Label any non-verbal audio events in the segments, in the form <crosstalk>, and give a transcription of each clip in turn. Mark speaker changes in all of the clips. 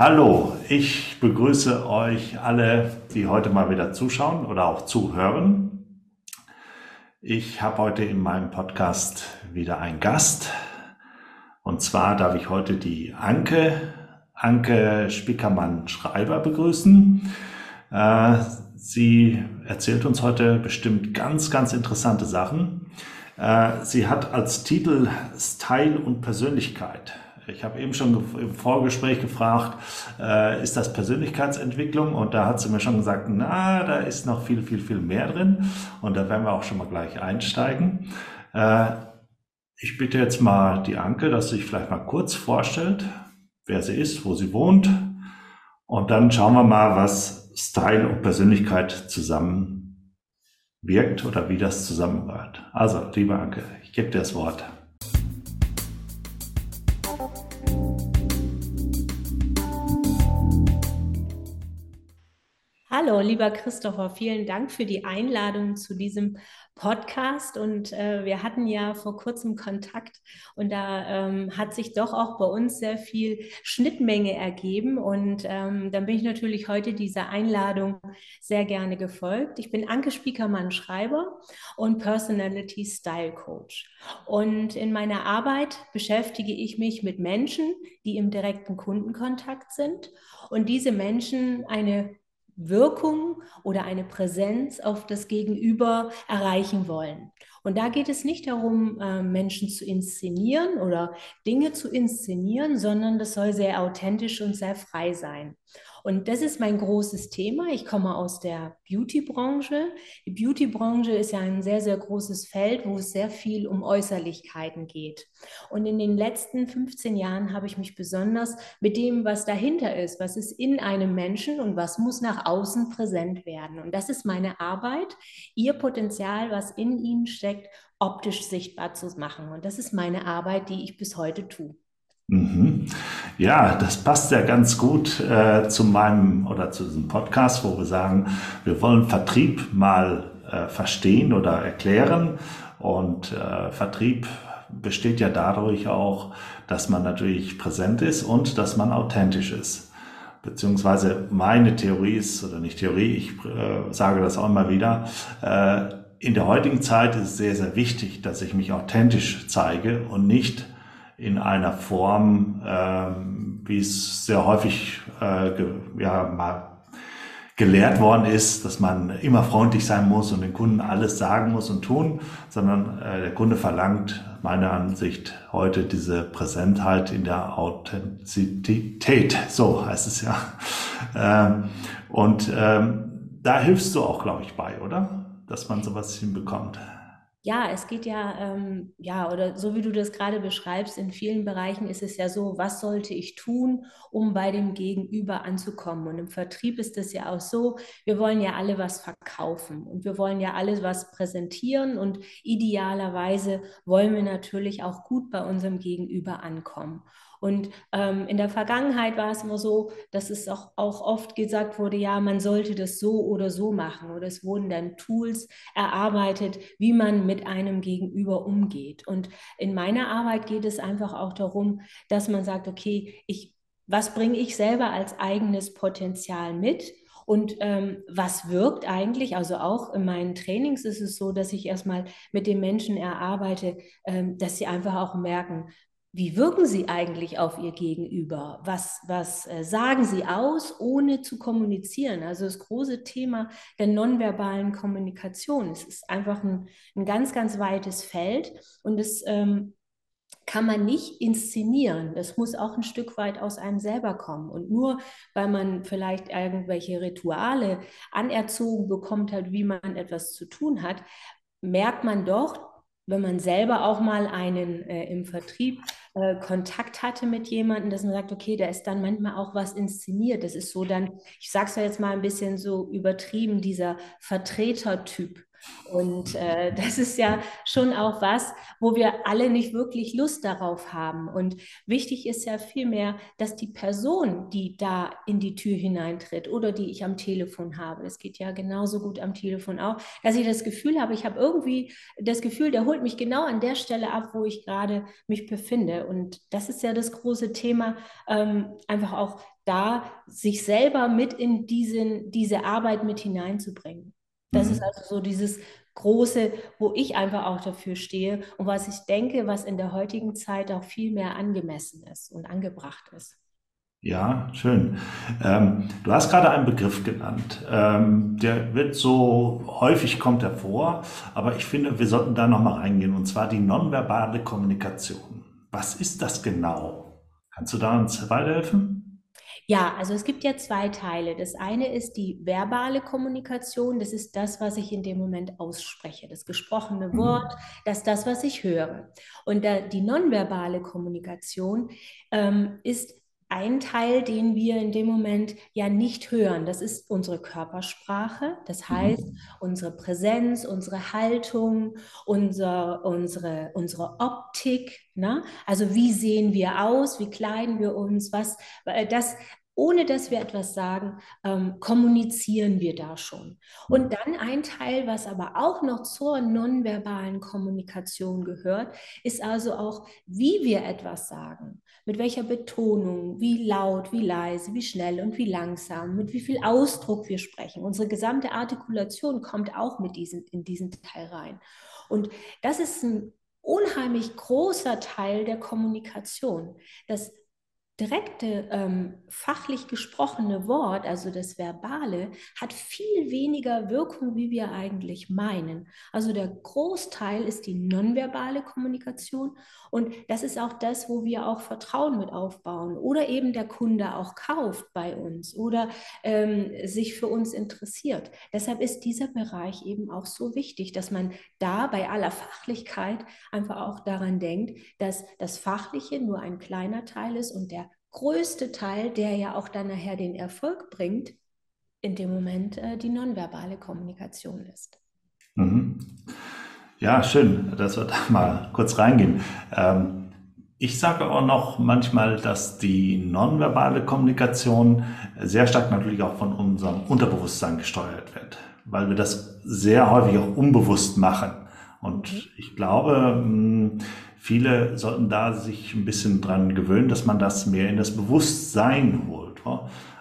Speaker 1: Hallo, ich begrüße euch alle, die heute mal wieder zuschauen oder auch zuhören. Ich habe heute in meinem Podcast wieder einen Gast. Und zwar darf ich heute die Anke, Anke Spickermann-Schreiber begrüßen. Äh, sie erzählt uns heute bestimmt ganz, ganz interessante Sachen. Äh, sie hat als Titel Style und Persönlichkeit. Ich habe eben schon im Vorgespräch gefragt, äh, ist das Persönlichkeitsentwicklung? Und da hat sie mir schon gesagt, na, da ist noch viel, viel, viel mehr drin. Und da werden wir auch schon mal gleich einsteigen. Äh, ich bitte jetzt mal die Anke, dass sie sich vielleicht mal kurz vorstellt, wer sie ist, wo sie wohnt. Und dann schauen wir mal, was Style und Persönlichkeit zusammen wirkt oder wie das zusammengehört. Also, liebe Anke, ich gebe dir das Wort.
Speaker 2: Hallo, lieber Christopher, vielen Dank für die Einladung zu diesem Podcast. Und äh, wir hatten ja vor kurzem Kontakt und da ähm, hat sich doch auch bei uns sehr viel Schnittmenge ergeben. Und ähm, dann bin ich natürlich heute dieser Einladung sehr gerne gefolgt. Ich bin Anke Spiekermann Schreiber und Personality Style Coach. Und in meiner Arbeit beschäftige ich mich mit Menschen, die im direkten Kundenkontakt sind und diese Menschen eine Wirkung oder eine Präsenz auf das Gegenüber erreichen wollen. Und da geht es nicht darum, äh, Menschen zu inszenieren oder Dinge zu inszenieren, sondern das soll sehr authentisch und sehr frei sein. Und das ist mein großes Thema. Ich komme aus der Beauty-Branche. Die Beauty-Branche ist ja ein sehr, sehr großes Feld, wo es sehr viel um Äußerlichkeiten geht. Und in den letzten 15 Jahren habe ich mich besonders mit dem, was dahinter ist, was ist in einem Menschen und was muss nach außen präsent werden. Und das ist meine Arbeit, ihr Potenzial, was in ihnen steckt, optisch sichtbar zu machen. Und das ist meine Arbeit, die ich bis heute tue.
Speaker 1: Mhm. Ja, das passt ja ganz gut äh, zu meinem oder zu diesem Podcast, wo wir sagen, wir wollen Vertrieb mal äh, verstehen oder erklären. Und äh, Vertrieb besteht ja dadurch auch, dass man natürlich präsent ist und dass man authentisch ist. Beziehungsweise meine Theorie ist, oder nicht Theorie, ich äh, sage das auch immer wieder, äh, in der heutigen Zeit ist es sehr, sehr wichtig, dass ich mich authentisch zeige und nicht in einer Form, ähm, wie es sehr häufig äh, ge, ja, mal gelehrt worden ist, dass man immer freundlich sein muss und den Kunden alles sagen muss und tun, sondern äh, der Kunde verlangt meiner Ansicht heute diese Präsentheit in der Authentizität. So heißt es ja. Ähm, und ähm, da hilfst du auch, glaube ich, bei, oder? Dass man sowas hinbekommt.
Speaker 2: Ja, es geht ja, ähm, ja, oder so wie du das gerade beschreibst, in vielen Bereichen ist es ja so, was sollte ich tun, um bei dem Gegenüber anzukommen? Und im Vertrieb ist es ja auch so, wir wollen ja alle was verkaufen und wir wollen ja alle was präsentieren und idealerweise wollen wir natürlich auch gut bei unserem Gegenüber ankommen. Und ähm, in der Vergangenheit war es immer so, dass es auch, auch oft gesagt wurde, ja, man sollte das so oder so machen. Oder es wurden dann Tools erarbeitet, wie man mit einem Gegenüber umgeht. Und in meiner Arbeit geht es einfach auch darum, dass man sagt, okay, ich, was bringe ich selber als eigenes Potenzial mit? Und ähm, was wirkt eigentlich? Also auch in meinen Trainings ist es so, dass ich erstmal mit den Menschen erarbeite, ähm, dass sie einfach auch merken, wie wirken Sie eigentlich auf Ihr Gegenüber? Was, was äh, sagen Sie aus, ohne zu kommunizieren? Also das große Thema der nonverbalen Kommunikation. Es ist einfach ein, ein ganz, ganz weites Feld und es ähm, kann man nicht inszenieren. Das muss auch ein Stück weit aus einem selber kommen. Und nur weil man vielleicht irgendwelche Rituale anerzogen bekommt hat, wie man etwas zu tun hat, merkt man doch, wenn man selber auch mal einen äh, im Vertrieb äh, Kontakt hatte mit jemandem, dass man sagt, okay, da ist dann manchmal auch was inszeniert. Das ist so dann, ich sage es ja jetzt mal ein bisschen so übertrieben, dieser Vertretertyp. Und äh, <laughs> das ist ja schon auch was, wo wir alle nicht wirklich Lust darauf haben. Und wichtig ist ja vielmehr, dass die Person, die da in die Tür hineintritt oder die ich am Telefon habe, das geht ja genauso gut am Telefon auch, dass ich das Gefühl habe, ich habe irgendwie das Gefühl, der holt mich genau an der Stelle ab, wo ich gerade mich befinde. Und das ist ja das große Thema, ähm, einfach auch da sich selber mit in diesen, diese Arbeit mit hineinzubringen. Das mhm. ist also so dieses große, wo ich einfach auch dafür stehe und was ich denke, was in der heutigen Zeit auch viel mehr angemessen ist und angebracht ist.
Speaker 1: Ja, schön. Ähm, du hast gerade einen Begriff genannt. Ähm, der wird so häufig kommt er vor, aber ich finde, wir sollten da nochmal reingehen, und zwar die nonverbale Kommunikation. Was ist das genau? Kannst du da uns weiterhelfen?
Speaker 2: Ja, also es gibt ja zwei Teile. Das eine ist die verbale Kommunikation. Das ist das, was ich in dem Moment ausspreche. Das gesprochene mhm. Wort, das ist das, was ich höre. Und die nonverbale Kommunikation ähm, ist ein Teil, den wir in dem Moment ja nicht hören. Das ist unsere Körpersprache, das mhm. heißt unsere Präsenz, unsere Haltung, unser, unsere, unsere Optik. Ne? Also wie sehen wir aus, wie kleiden wir uns, was äh, das ohne dass wir etwas sagen, ähm, kommunizieren wir da schon. Und dann ein Teil, was aber auch noch zur nonverbalen Kommunikation gehört, ist also auch, wie wir etwas sagen, mit welcher Betonung, wie laut, wie leise, wie schnell und wie langsam, mit wie viel Ausdruck wir sprechen. Unsere gesamte Artikulation kommt auch mit diesen, in diesen Teil rein. Und das ist ein unheimlich großer Teil der Kommunikation. Das direkte ähm, fachlich gesprochene Wort, also das Verbale, hat viel weniger Wirkung, wie wir eigentlich meinen. Also der Großteil ist die nonverbale Kommunikation und das ist auch das, wo wir auch Vertrauen mit aufbauen oder eben der Kunde auch kauft bei uns oder ähm, sich für uns interessiert. Deshalb ist dieser Bereich eben auch so wichtig, dass man da bei aller Fachlichkeit einfach auch daran denkt, dass das Fachliche nur ein kleiner Teil ist und der größte Teil, der ja auch dann nachher den Erfolg bringt, in dem Moment äh, die nonverbale Kommunikation ist.
Speaker 1: Mhm. Ja, schön, dass wir da <laughs> mal kurz reingehen. Ähm, ich sage auch noch manchmal, dass die nonverbale Kommunikation sehr stark natürlich auch von unserem Unterbewusstsein gesteuert wird, weil wir das sehr häufig auch unbewusst machen. Und mhm. ich glaube, hm, viele sollten da sich ein bisschen dran gewöhnen, dass man das mehr in das Bewusstsein holt.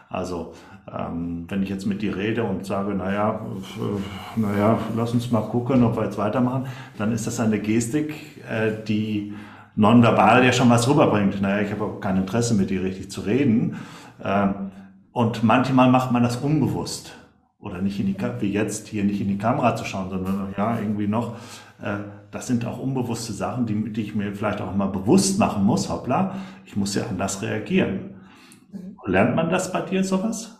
Speaker 1: Also ähm, wenn ich jetzt mit dir rede und sage, naja, äh, naja, lass uns mal gucken, ob wir jetzt weitermachen, dann ist das eine Gestik, äh, die nonverbal ja schon was rüberbringt. Naja, ich habe auch kein Interesse mit dir richtig zu reden. Ähm, und manchmal macht man das unbewusst oder nicht in die, wie jetzt hier nicht in die Kamera zu schauen, sondern ja, irgendwie noch. Das sind auch unbewusste Sachen, die, die ich mir vielleicht auch mal bewusst machen muss. Hoppla, ich muss ja anders reagieren. Mhm. Lernt man das bei dir sowas?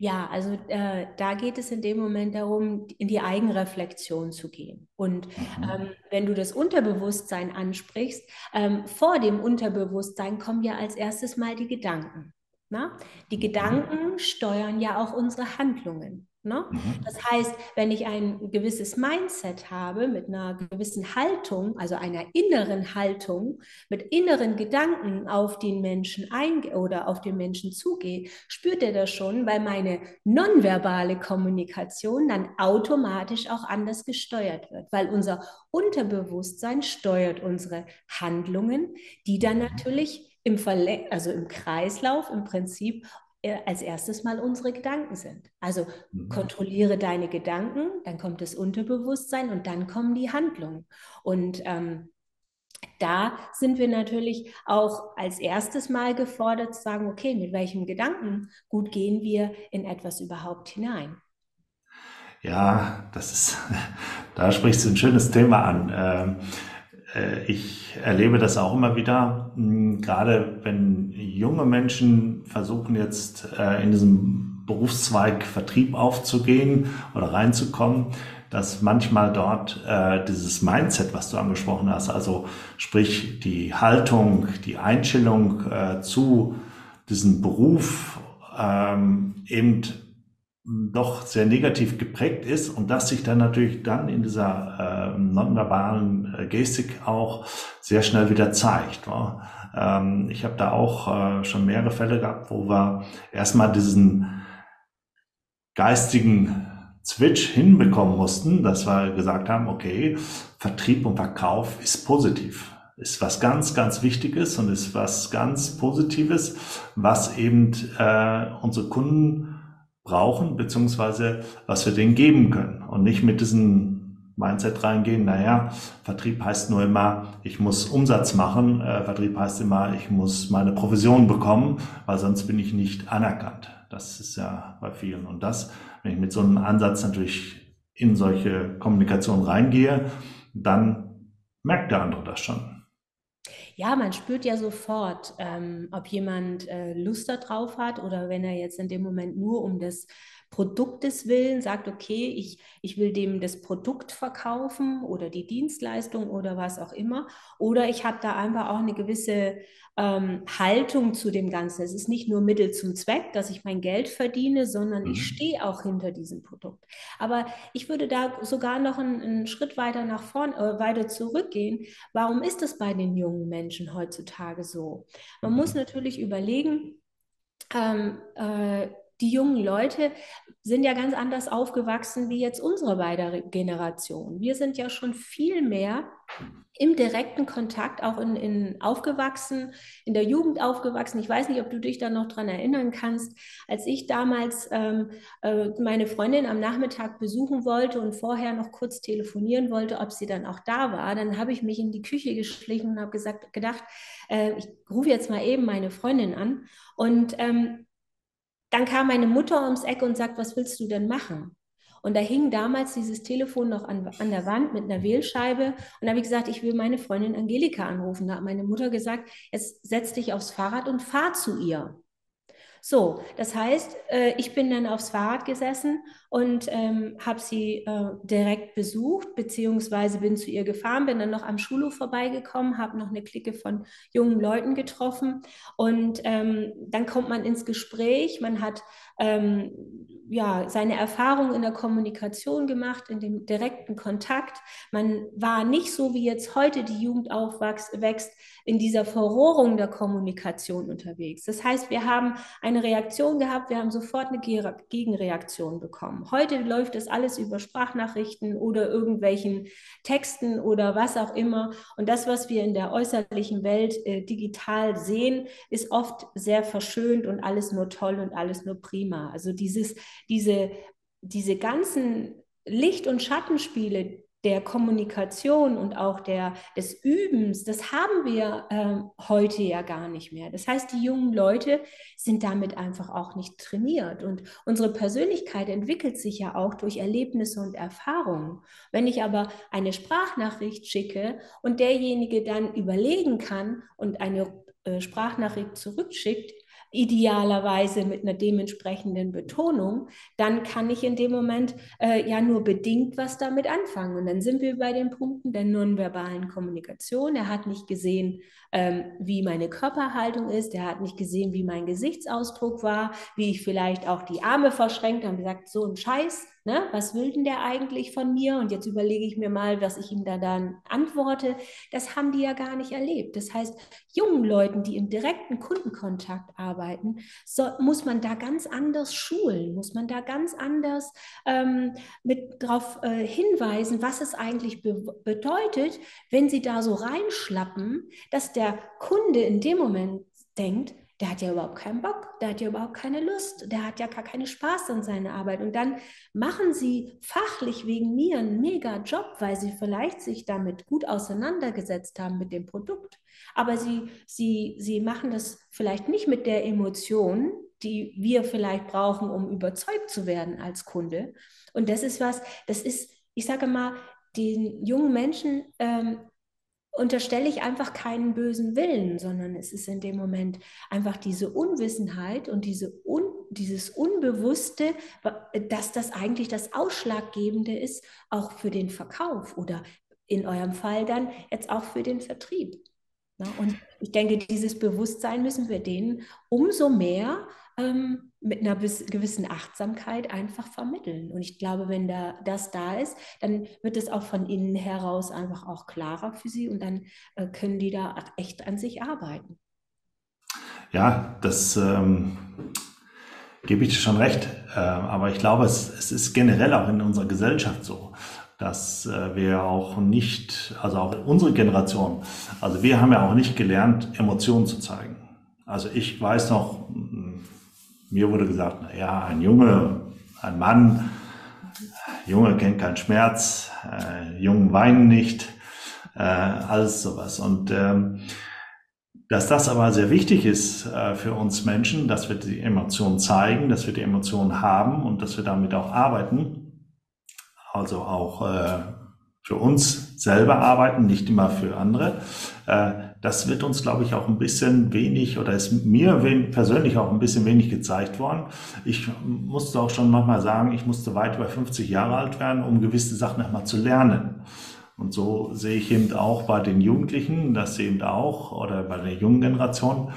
Speaker 2: Ja, also äh, da geht es in dem Moment darum, in die Eigenreflexion zu gehen. Und mhm. ähm, wenn du das Unterbewusstsein ansprichst, ähm, vor dem Unterbewusstsein kommen ja als erstes mal die Gedanken. Na? Die Gedanken steuern ja auch unsere Handlungen. Ne? Mhm. Das heißt, wenn ich ein gewisses Mindset habe mit einer gewissen Haltung, also einer inneren Haltung, mit inneren Gedanken auf den Menschen eingehe oder auf den Menschen zugehe, spürt er das schon, weil meine nonverbale Kommunikation dann automatisch auch anders gesteuert wird, weil unser Unterbewusstsein steuert unsere Handlungen, die dann mhm. natürlich im, Verle also im Kreislauf im Prinzip als erstes mal unsere Gedanken sind. Also mhm. kontrolliere deine Gedanken, dann kommt das Unterbewusstsein und dann kommen die Handlungen. Und ähm, da sind wir natürlich auch als erstes mal gefordert zu sagen, okay, mit welchem Gedanken gut gehen wir in etwas überhaupt hinein.
Speaker 1: Ja, das ist, <laughs> da sprichst du ein schönes Thema an. Ähm, äh, ich erlebe das auch immer wieder, hm, gerade wenn junge Menschen versuchen jetzt äh, in diesem Berufszweig Vertrieb aufzugehen oder reinzukommen, dass manchmal dort äh, dieses Mindset, was du angesprochen hast, also sprich die Haltung, die Einstellung zu diesem Beruf ähm, eben doch sehr negativ geprägt ist und das sich dann natürlich dann in dieser äh, nonverbalen äh, Gestik auch sehr schnell wieder zeigt. Ähm, ich habe da auch äh, schon mehrere Fälle gehabt, wo wir erstmal diesen geistigen Switch hinbekommen mussten, dass wir gesagt haben, okay, Vertrieb und Verkauf ist positiv ist was ganz, ganz Wichtiges und ist was ganz Positives, was eben äh, unsere Kunden brauchen, beziehungsweise was wir denen geben können und nicht mit diesem Mindset reingehen, naja, Vertrieb heißt nur immer, ich muss Umsatz machen, äh, Vertrieb heißt immer, ich muss meine Provision bekommen, weil sonst bin ich nicht anerkannt. Das ist ja bei vielen. Und das, wenn ich mit so einem Ansatz natürlich in solche Kommunikation reingehe, dann merkt der andere das schon.
Speaker 2: Ja, man spürt ja sofort, ähm, ob jemand äh, Lust darauf hat oder wenn er jetzt in dem Moment nur um das Produktes willen sagt, okay, ich, ich will dem das Produkt verkaufen oder die Dienstleistung oder was auch immer. Oder ich habe da einfach auch eine gewisse ähm, Haltung zu dem Ganzen. Es ist nicht nur Mittel zum Zweck, dass ich mein Geld verdiene, sondern mhm. ich stehe auch hinter diesem Produkt. Aber ich würde da sogar noch einen, einen Schritt weiter nach vorne, äh, weiter zurückgehen. Warum ist das bei den jungen Menschen heutzutage so? Man muss mhm. natürlich überlegen, ähm, äh, die jungen Leute sind ja ganz anders aufgewachsen wie jetzt unsere beiden Generationen. Wir sind ja schon viel mehr im direkten Kontakt auch in, in aufgewachsen, in der Jugend aufgewachsen. Ich weiß nicht, ob du dich da noch dran erinnern kannst, als ich damals ähm, äh, meine Freundin am Nachmittag besuchen wollte und vorher noch kurz telefonieren wollte, ob sie dann auch da war, dann habe ich mich in die Küche geschlichen und habe gesagt, gedacht, äh, ich rufe jetzt mal eben meine Freundin an und ähm, dann kam meine Mutter ums Eck und sagt, was willst du denn machen? Und da hing damals dieses Telefon noch an, an der Wand mit einer Wählscheibe. Und da habe ich gesagt, ich will meine Freundin Angelika anrufen. Da hat meine Mutter gesagt, jetzt setz dich aufs Fahrrad und fahr zu ihr. So, das heißt, äh, ich bin dann aufs Fahrrad gesessen und ähm, habe sie äh, direkt besucht, beziehungsweise bin zu ihr gefahren, bin dann noch am Schulhof vorbeigekommen, habe noch eine Clique von jungen Leuten getroffen und ähm, dann kommt man ins Gespräch, man hat ähm, ja, seine Erfahrungen in der Kommunikation gemacht, in dem direkten Kontakt. Man war nicht so, wie jetzt heute die Jugend aufwächst, in dieser Verrohrung der Kommunikation unterwegs. Das heißt, wir haben eine Reaktion gehabt, wir haben sofort eine Gegenreaktion bekommen. Heute läuft das alles über Sprachnachrichten oder irgendwelchen Texten oder was auch immer. Und das, was wir in der äußerlichen Welt äh, digital sehen, ist oft sehr verschönt und alles nur toll und alles nur prima. Also dieses, diese, diese ganzen Licht- und Schattenspiele, der Kommunikation und auch der, des Übens, das haben wir äh, heute ja gar nicht mehr. Das heißt, die jungen Leute sind damit einfach auch nicht trainiert. Und unsere Persönlichkeit entwickelt sich ja auch durch Erlebnisse und Erfahrungen. Wenn ich aber eine Sprachnachricht schicke und derjenige dann überlegen kann und eine äh, Sprachnachricht zurückschickt, idealerweise mit einer dementsprechenden Betonung, dann kann ich in dem Moment äh, ja nur bedingt was damit anfangen. Und dann sind wir bei den Punkten der nonverbalen Kommunikation. Er hat nicht gesehen, ähm, wie meine Körperhaltung ist, er hat nicht gesehen, wie mein Gesichtsausdruck war, wie ich vielleicht auch die Arme verschränkt habe und gesagt, so ein Scheiß, Ne? Was will denn der eigentlich von mir? Und jetzt überlege ich mir mal, was ich ihm da dann antworte. Das haben die ja gar nicht erlebt. Das heißt, jungen Leuten, die im direkten Kundenkontakt arbeiten, so, muss man da ganz anders schulen, muss man da ganz anders ähm, mit darauf äh, hinweisen, was es eigentlich be bedeutet, wenn sie da so reinschlappen, dass der Kunde in dem Moment denkt, der hat ja überhaupt keinen Bock, der hat ja überhaupt keine Lust, der hat ja gar keinen Spaß an seiner Arbeit. Und dann machen sie fachlich wegen mir einen mega Job, weil sie vielleicht sich damit gut auseinandergesetzt haben mit dem Produkt. Aber sie, sie, sie machen das vielleicht nicht mit der Emotion, die wir vielleicht brauchen, um überzeugt zu werden als Kunde. Und das ist was, das ist, ich sage mal, den jungen Menschen ähm, unterstelle ich einfach keinen bösen Willen, sondern es ist in dem Moment einfach diese Unwissenheit und diese Un, dieses Unbewusste, dass das eigentlich das Ausschlaggebende ist, auch für den Verkauf oder in eurem Fall dann jetzt auch für den Vertrieb. und ich denke, dieses Bewusstsein müssen wir denen umso mehr ähm, mit einer gewissen Achtsamkeit einfach vermitteln. Und ich glaube, wenn da das da ist, dann wird es auch von innen heraus einfach auch klarer für sie und dann äh, können die da echt an sich arbeiten.
Speaker 1: Ja, das ähm, gebe ich dir schon recht. Äh, aber ich glaube, es, es, ist generell auch in unserer Gesellschaft so, dass äh, wir auch nicht, also auch unsere Generation, also wir haben ja auch nicht gelernt, Emotionen zu zeigen. Also ich weiß noch, mir wurde gesagt, na ja, ein Junge, ein Mann, Junge kennt keinen Schmerz, äh, Jungen weinen nicht, äh, alles sowas. Und ähm, dass das aber sehr wichtig ist äh, für uns Menschen, dass wir die Emotionen zeigen, dass wir die Emotionen haben und dass wir damit auch arbeiten. Also auch äh, für uns selber arbeiten, nicht immer für andere. Äh, das wird uns, glaube ich, auch ein bisschen wenig oder ist mir persönlich auch ein bisschen wenig gezeigt worden. Ich musste auch schon manchmal sagen, ich musste weit über 50 Jahre alt werden, um gewisse Sachen nochmal zu lernen. Und so sehe ich eben auch bei den Jugendlichen, dass sie eben auch, oder bei der jungen Generation,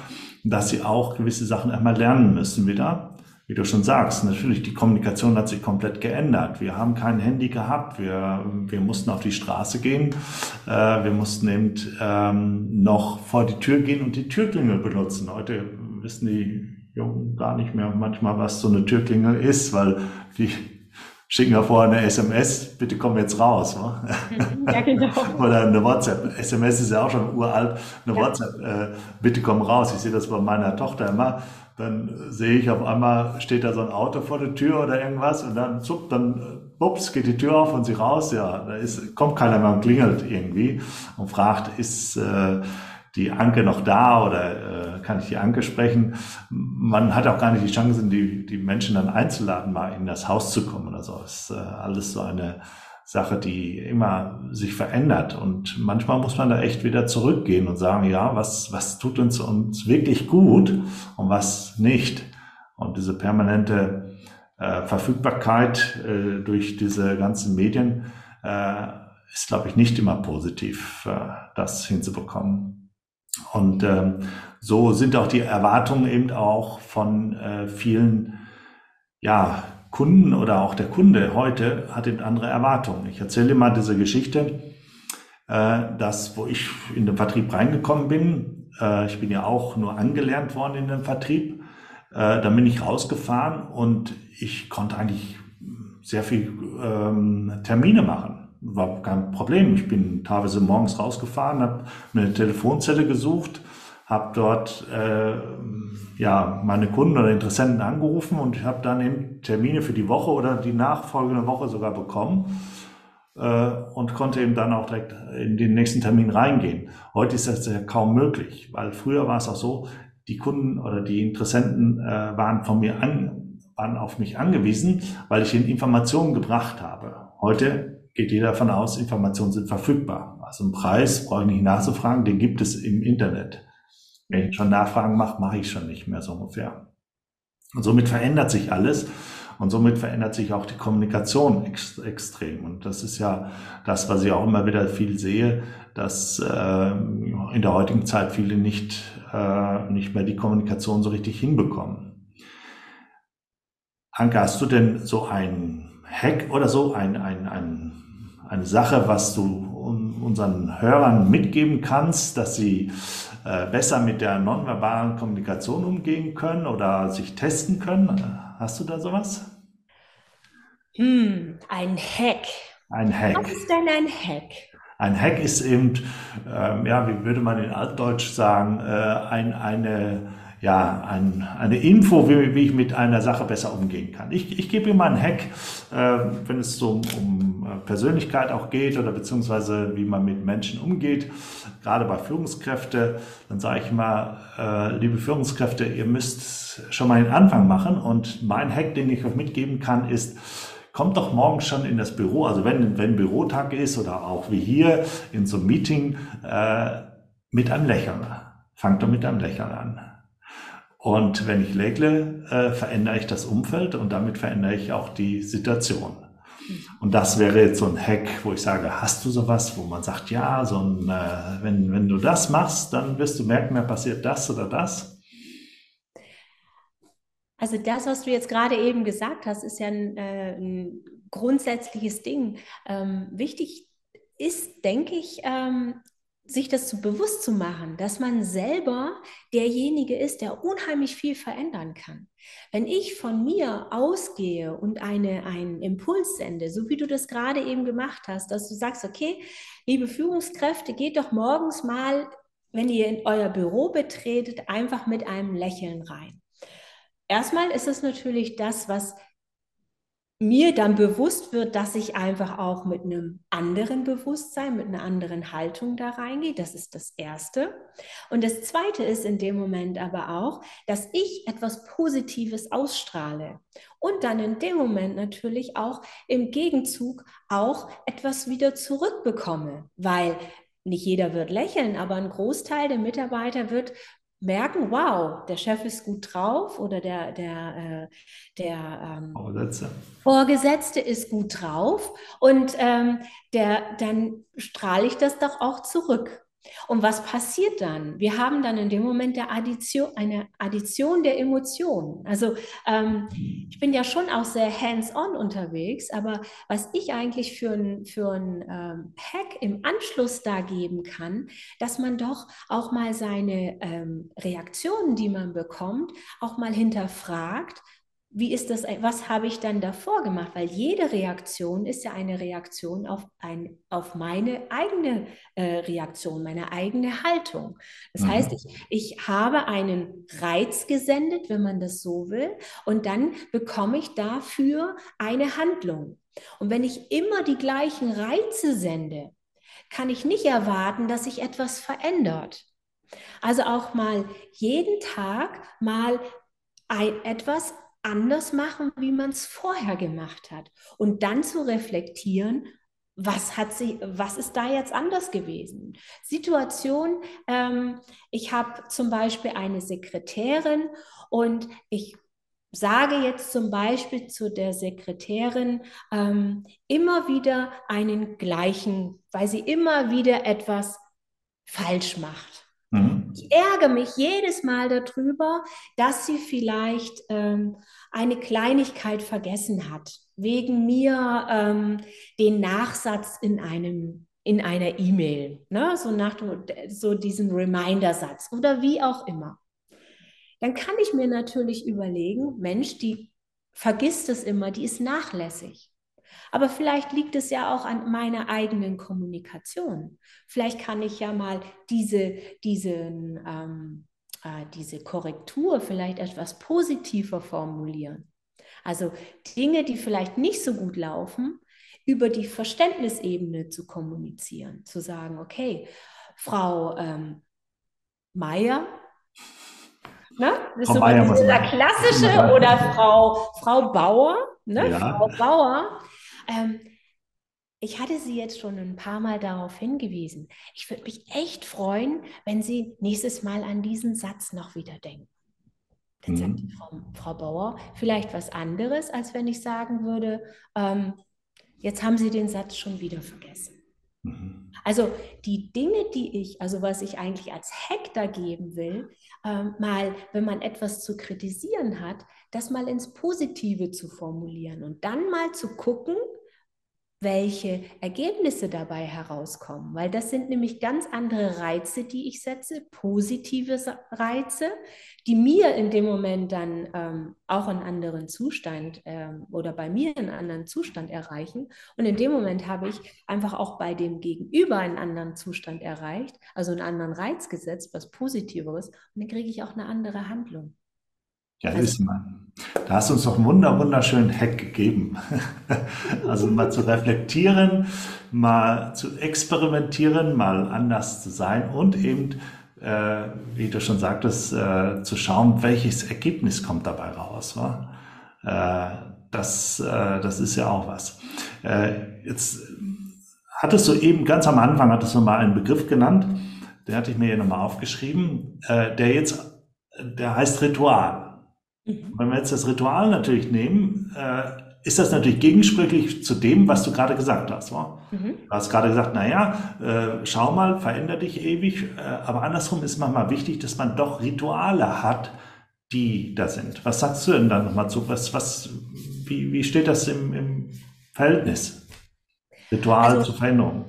Speaker 1: dass sie auch gewisse Sachen einmal lernen müssen wieder. Wie du schon sagst, natürlich, die Kommunikation hat sich komplett geändert. Wir haben kein Handy gehabt, wir, wir mussten auf die Straße gehen, äh, wir mussten eben ähm, noch vor die Tür gehen und die Türklingel benutzen. Heute wissen die Jungen gar nicht mehr manchmal, was so eine Türklingel ist, weil die schicken ja vorher eine SMS, bitte komm jetzt raus. Wa? Ja, genau. <laughs> Oder eine WhatsApp. SMS ist ja auch schon uralt. Eine ja. WhatsApp, äh, bitte komm raus. Ich sehe das bei meiner Tochter immer. Dann sehe ich auf einmal, steht da so ein Auto vor der Tür oder irgendwas und dann zupp, dann ups, geht die Tür auf und sie raus. Ja, da ist, kommt keiner mehr und klingelt irgendwie und fragt, ist, äh, die Anke noch da oder äh, kann ich die Anke sprechen? Man hat auch gar nicht die Chance, die, die Menschen dann einzuladen, mal in das Haus zu kommen oder so. Das ist äh, alles so eine Sache, die immer sich verändert. Und manchmal muss man da echt wieder zurückgehen und sagen, ja, was, was tut uns, uns wirklich gut und was nicht. Und diese permanente äh, Verfügbarkeit äh, durch diese ganzen Medien äh, ist, glaube ich, nicht immer positiv, äh, das hinzubekommen. Und ähm, so sind auch die Erwartungen eben auch von äh, vielen ja, Kunden oder auch der Kunde heute hat eben andere Erwartungen. Ich erzähle mal diese Geschichte, äh, dass wo ich in den Vertrieb reingekommen bin, äh, ich bin ja auch nur angelernt worden in den Vertrieb, äh, dann bin ich rausgefahren und ich konnte eigentlich sehr viel ähm, Termine machen war kein Problem. Ich bin teilweise morgens rausgefahren, habe mir eine Telefonzelle gesucht, habe dort äh, ja meine Kunden oder Interessenten angerufen und habe dann eben Termine für die Woche oder die nachfolgende Woche sogar bekommen äh, und konnte eben dann auch direkt in den nächsten Termin reingehen. Heute ist das ja kaum möglich, weil früher war es auch so, die Kunden oder die Interessenten äh, waren von mir an, waren auf mich angewiesen, weil ich ihnen Informationen gebracht habe. Heute geht jeder davon aus, Informationen sind verfügbar. Also einen Preis brauche ich nicht nachzufragen, den gibt es im Internet. Wenn ich schon Nachfragen mache, mache ich schon nicht mehr so ungefähr. Und somit verändert sich alles und somit verändert sich auch die Kommunikation ex extrem. Und das ist ja das, was ich auch immer wieder viel sehe, dass äh, in der heutigen Zeit viele nicht, äh, nicht mehr die Kommunikation so richtig hinbekommen. Anke, hast du denn so ein Hack oder so, ein, ein, ein eine Sache, was du unseren Hörern mitgeben kannst, dass sie besser mit der nonverbalen Kommunikation umgehen können oder sich testen können? Hast du da sowas?
Speaker 2: Hm, ein Hack.
Speaker 1: Ein Hack.
Speaker 2: Was ist denn ein Hack?
Speaker 1: Ein Hack ist eben, ähm, ja, wie würde man in Altdeutsch sagen, äh, ein, eine ja, ein, eine Info, wie, wie, ich mit einer Sache besser umgehen kann. Ich, ich gebe immer einen Hack, äh, wenn es so um äh, Persönlichkeit auch geht oder beziehungsweise wie man mit Menschen umgeht, gerade bei Führungskräfte, dann sage ich mal, äh, liebe Führungskräfte, ihr müsst schon mal den Anfang machen und mein Hack, den ich euch mitgeben kann, ist, kommt doch morgen schon in das Büro, also wenn, wenn Bürotag ist oder auch wie hier in so einem Meeting, äh, mit einem Lächeln. Fangt doch mit einem Lächeln an. Und wenn ich lägle, äh, verändere ich das Umfeld und damit verändere ich auch die Situation. Und das wäre jetzt so ein Hack, wo ich sage, hast du sowas, wo man sagt, ja, so ein, äh, wenn, wenn du das machst, dann wirst du merken, da passiert das oder das?
Speaker 2: Also das, was du jetzt gerade eben gesagt hast, ist ja ein, äh, ein grundsätzliches Ding. Ähm, wichtig ist, denke ich, ähm, sich das zu bewusst zu machen, dass man selber derjenige ist, der unheimlich viel verändern kann. Wenn ich von mir ausgehe und eine, einen Impuls sende, so wie du das gerade eben gemacht hast, dass du sagst, okay, liebe Führungskräfte, geht doch morgens mal, wenn ihr in euer Büro betretet, einfach mit einem Lächeln rein. Erstmal ist es natürlich das, was mir dann bewusst wird, dass ich einfach auch mit einem anderen Bewusstsein, mit einer anderen Haltung da reingehe. Das ist das Erste. Und das Zweite ist in dem Moment aber auch, dass ich etwas Positives ausstrahle und dann in dem Moment natürlich auch im Gegenzug auch etwas wieder zurückbekomme, weil nicht jeder wird lächeln, aber ein Großteil der Mitarbeiter wird merken, wow, der Chef ist gut drauf oder der, der, äh, der ähm, Vorgesetzte. Vorgesetzte ist gut drauf und ähm, der, dann strahle ich das doch auch zurück. Und was passiert dann? Wir haben dann in dem Moment Addition, eine Addition der Emotionen. Also ähm, ich bin ja schon auch sehr hands-on unterwegs, aber was ich eigentlich für ein, für ein ähm, Hack im Anschluss da geben kann, dass man doch auch mal seine ähm, Reaktionen, die man bekommt, auch mal hinterfragt wie ist das, was habe ich dann davor gemacht? Weil jede Reaktion ist ja eine Reaktion auf, ein, auf meine eigene äh, Reaktion, meine eigene Haltung. Das mhm. heißt, ich, ich habe einen Reiz gesendet, wenn man das so will, und dann bekomme ich dafür eine Handlung. Und wenn ich immer die gleichen Reize sende, kann ich nicht erwarten, dass sich etwas verändert. Also auch mal jeden Tag mal ein, etwas anders machen, wie man es vorher gemacht hat. Und dann zu reflektieren, was hat sie, was ist da jetzt anders gewesen? Situation, ähm, ich habe zum Beispiel eine Sekretärin und ich sage jetzt zum Beispiel zu der Sekretärin ähm, immer wieder einen gleichen, weil sie immer wieder etwas falsch macht. Mhm. Ich ärgere mich jedes Mal darüber, dass sie vielleicht ähm, eine Kleinigkeit vergessen hat, wegen mir ähm, den Nachsatz in einem in einer E-Mail, ne? so nach so diesen Reminder-Satz oder wie auch immer. Dann kann ich mir natürlich überlegen, Mensch, die vergisst es immer, die ist nachlässig. Aber vielleicht liegt es ja auch an meiner eigenen Kommunikation. Vielleicht kann ich ja mal diese, diesen, ähm, äh, diese Korrektur vielleicht etwas positiver formulieren. Also Dinge, die vielleicht nicht so gut laufen, über die Verständnisebene zu kommunizieren, zu sagen, okay, Frau ähm, Meier, ne? Das ist so dieser klassische oder Frau, Frau Bauer, ne? Ja. Frau Bauer, ähm, ich hatte Sie jetzt schon ein paar Mal darauf hingewiesen. Ich würde mich echt freuen, wenn Sie nächstes Mal an diesen Satz noch wieder denken. Dann mhm. sagt die Frau, Frau, Bauer vielleicht was anderes, als wenn ich sagen würde, ähm, jetzt haben Sie den Satz schon wieder vergessen. Mhm. Also die Dinge, die ich, also was ich eigentlich als Hack da geben will, ähm, mal, wenn man etwas zu kritisieren hat, das mal ins Positive zu formulieren und dann mal zu gucken, welche Ergebnisse dabei herauskommen, weil das sind nämlich ganz andere Reize, die ich setze, positive Reize, die mir in dem Moment dann ähm, auch einen anderen Zustand ähm, oder bei mir einen anderen Zustand erreichen. Und in dem Moment habe ich einfach auch bei dem Gegenüber einen anderen Zustand erreicht, also einen anderen Reiz gesetzt, was Positiveres, und dann kriege ich auch eine andere Handlung.
Speaker 1: Ja, also, ist man. Da hast du uns doch einen wunder, wunderschönen Hack gegeben. <laughs> also mal zu reflektieren, mal zu experimentieren, mal anders zu sein und eben, äh, wie du schon sagtest, äh, zu schauen, welches Ergebnis kommt dabei raus. Wa? Äh, das, äh, das ist ja auch was. Äh, jetzt hattest du eben ganz am Anfang, hattest du mal einen Begriff genannt, den hatte ich mir hier nochmal aufgeschrieben, äh, der jetzt, der heißt Ritual. Mhm. Wenn wir jetzt das Ritual natürlich nehmen, äh, ist das natürlich gegensprüchlich zu dem, was du gerade gesagt hast. Mhm. Du hast gerade gesagt, naja, äh, schau mal, veränder dich ewig. Äh, aber andersrum ist manchmal wichtig, dass man doch Rituale hat, die da sind. Was sagst du denn dann nochmal zu? Was, was, wie, wie steht das im, im Verhältnis? Ritual also, zu Veränderung.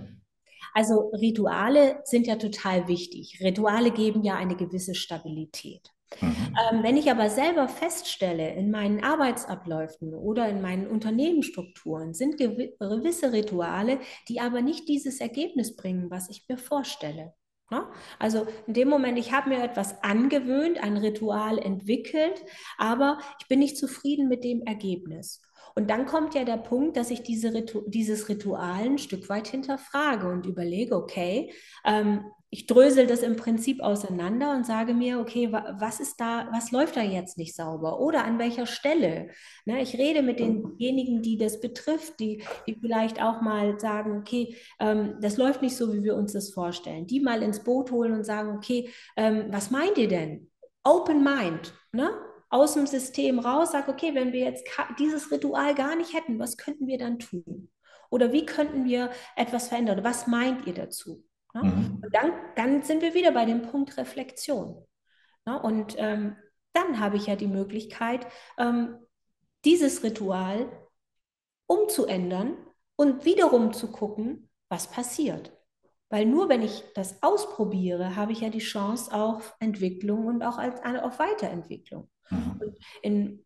Speaker 2: Also Rituale sind ja total wichtig. Rituale geben ja eine gewisse Stabilität. Mhm. Ähm, wenn ich aber selber feststelle, in meinen Arbeitsabläufen oder in meinen Unternehmensstrukturen sind gewisse Rituale, die aber nicht dieses Ergebnis bringen, was ich mir vorstelle. Ne? Also in dem Moment, ich habe mir etwas angewöhnt, ein Ritual entwickelt, aber ich bin nicht zufrieden mit dem Ergebnis. Und dann kommt ja der Punkt, dass ich diese Ritu dieses Ritual ein Stück weit hinterfrage und überlege, okay, ähm, ich drösel das im Prinzip auseinander und sage mir, okay, was ist da, was läuft da jetzt nicht sauber oder an welcher Stelle? Ne, ich rede mit denjenigen, die das betrifft, die, die vielleicht auch mal sagen, okay, ähm, das läuft nicht so, wie wir uns das vorstellen. Die mal ins Boot holen und sagen, okay, ähm, was meint ihr denn? Open Mind, ne? aus dem System raus, sage, okay, wenn wir jetzt dieses Ritual gar nicht hätten, was könnten wir dann tun? Oder wie könnten wir etwas verändern? Was meint ihr dazu? Ne? Mhm. Und dann, dann sind wir wieder bei dem Punkt Reflexion. Ne? Und ähm, dann habe ich ja die Möglichkeit, ähm, dieses Ritual umzuändern und wiederum zu gucken, was passiert. Weil nur wenn ich das ausprobiere, habe ich ja die Chance auf Entwicklung und auch als, auf Weiterentwicklung. Mhm. Und in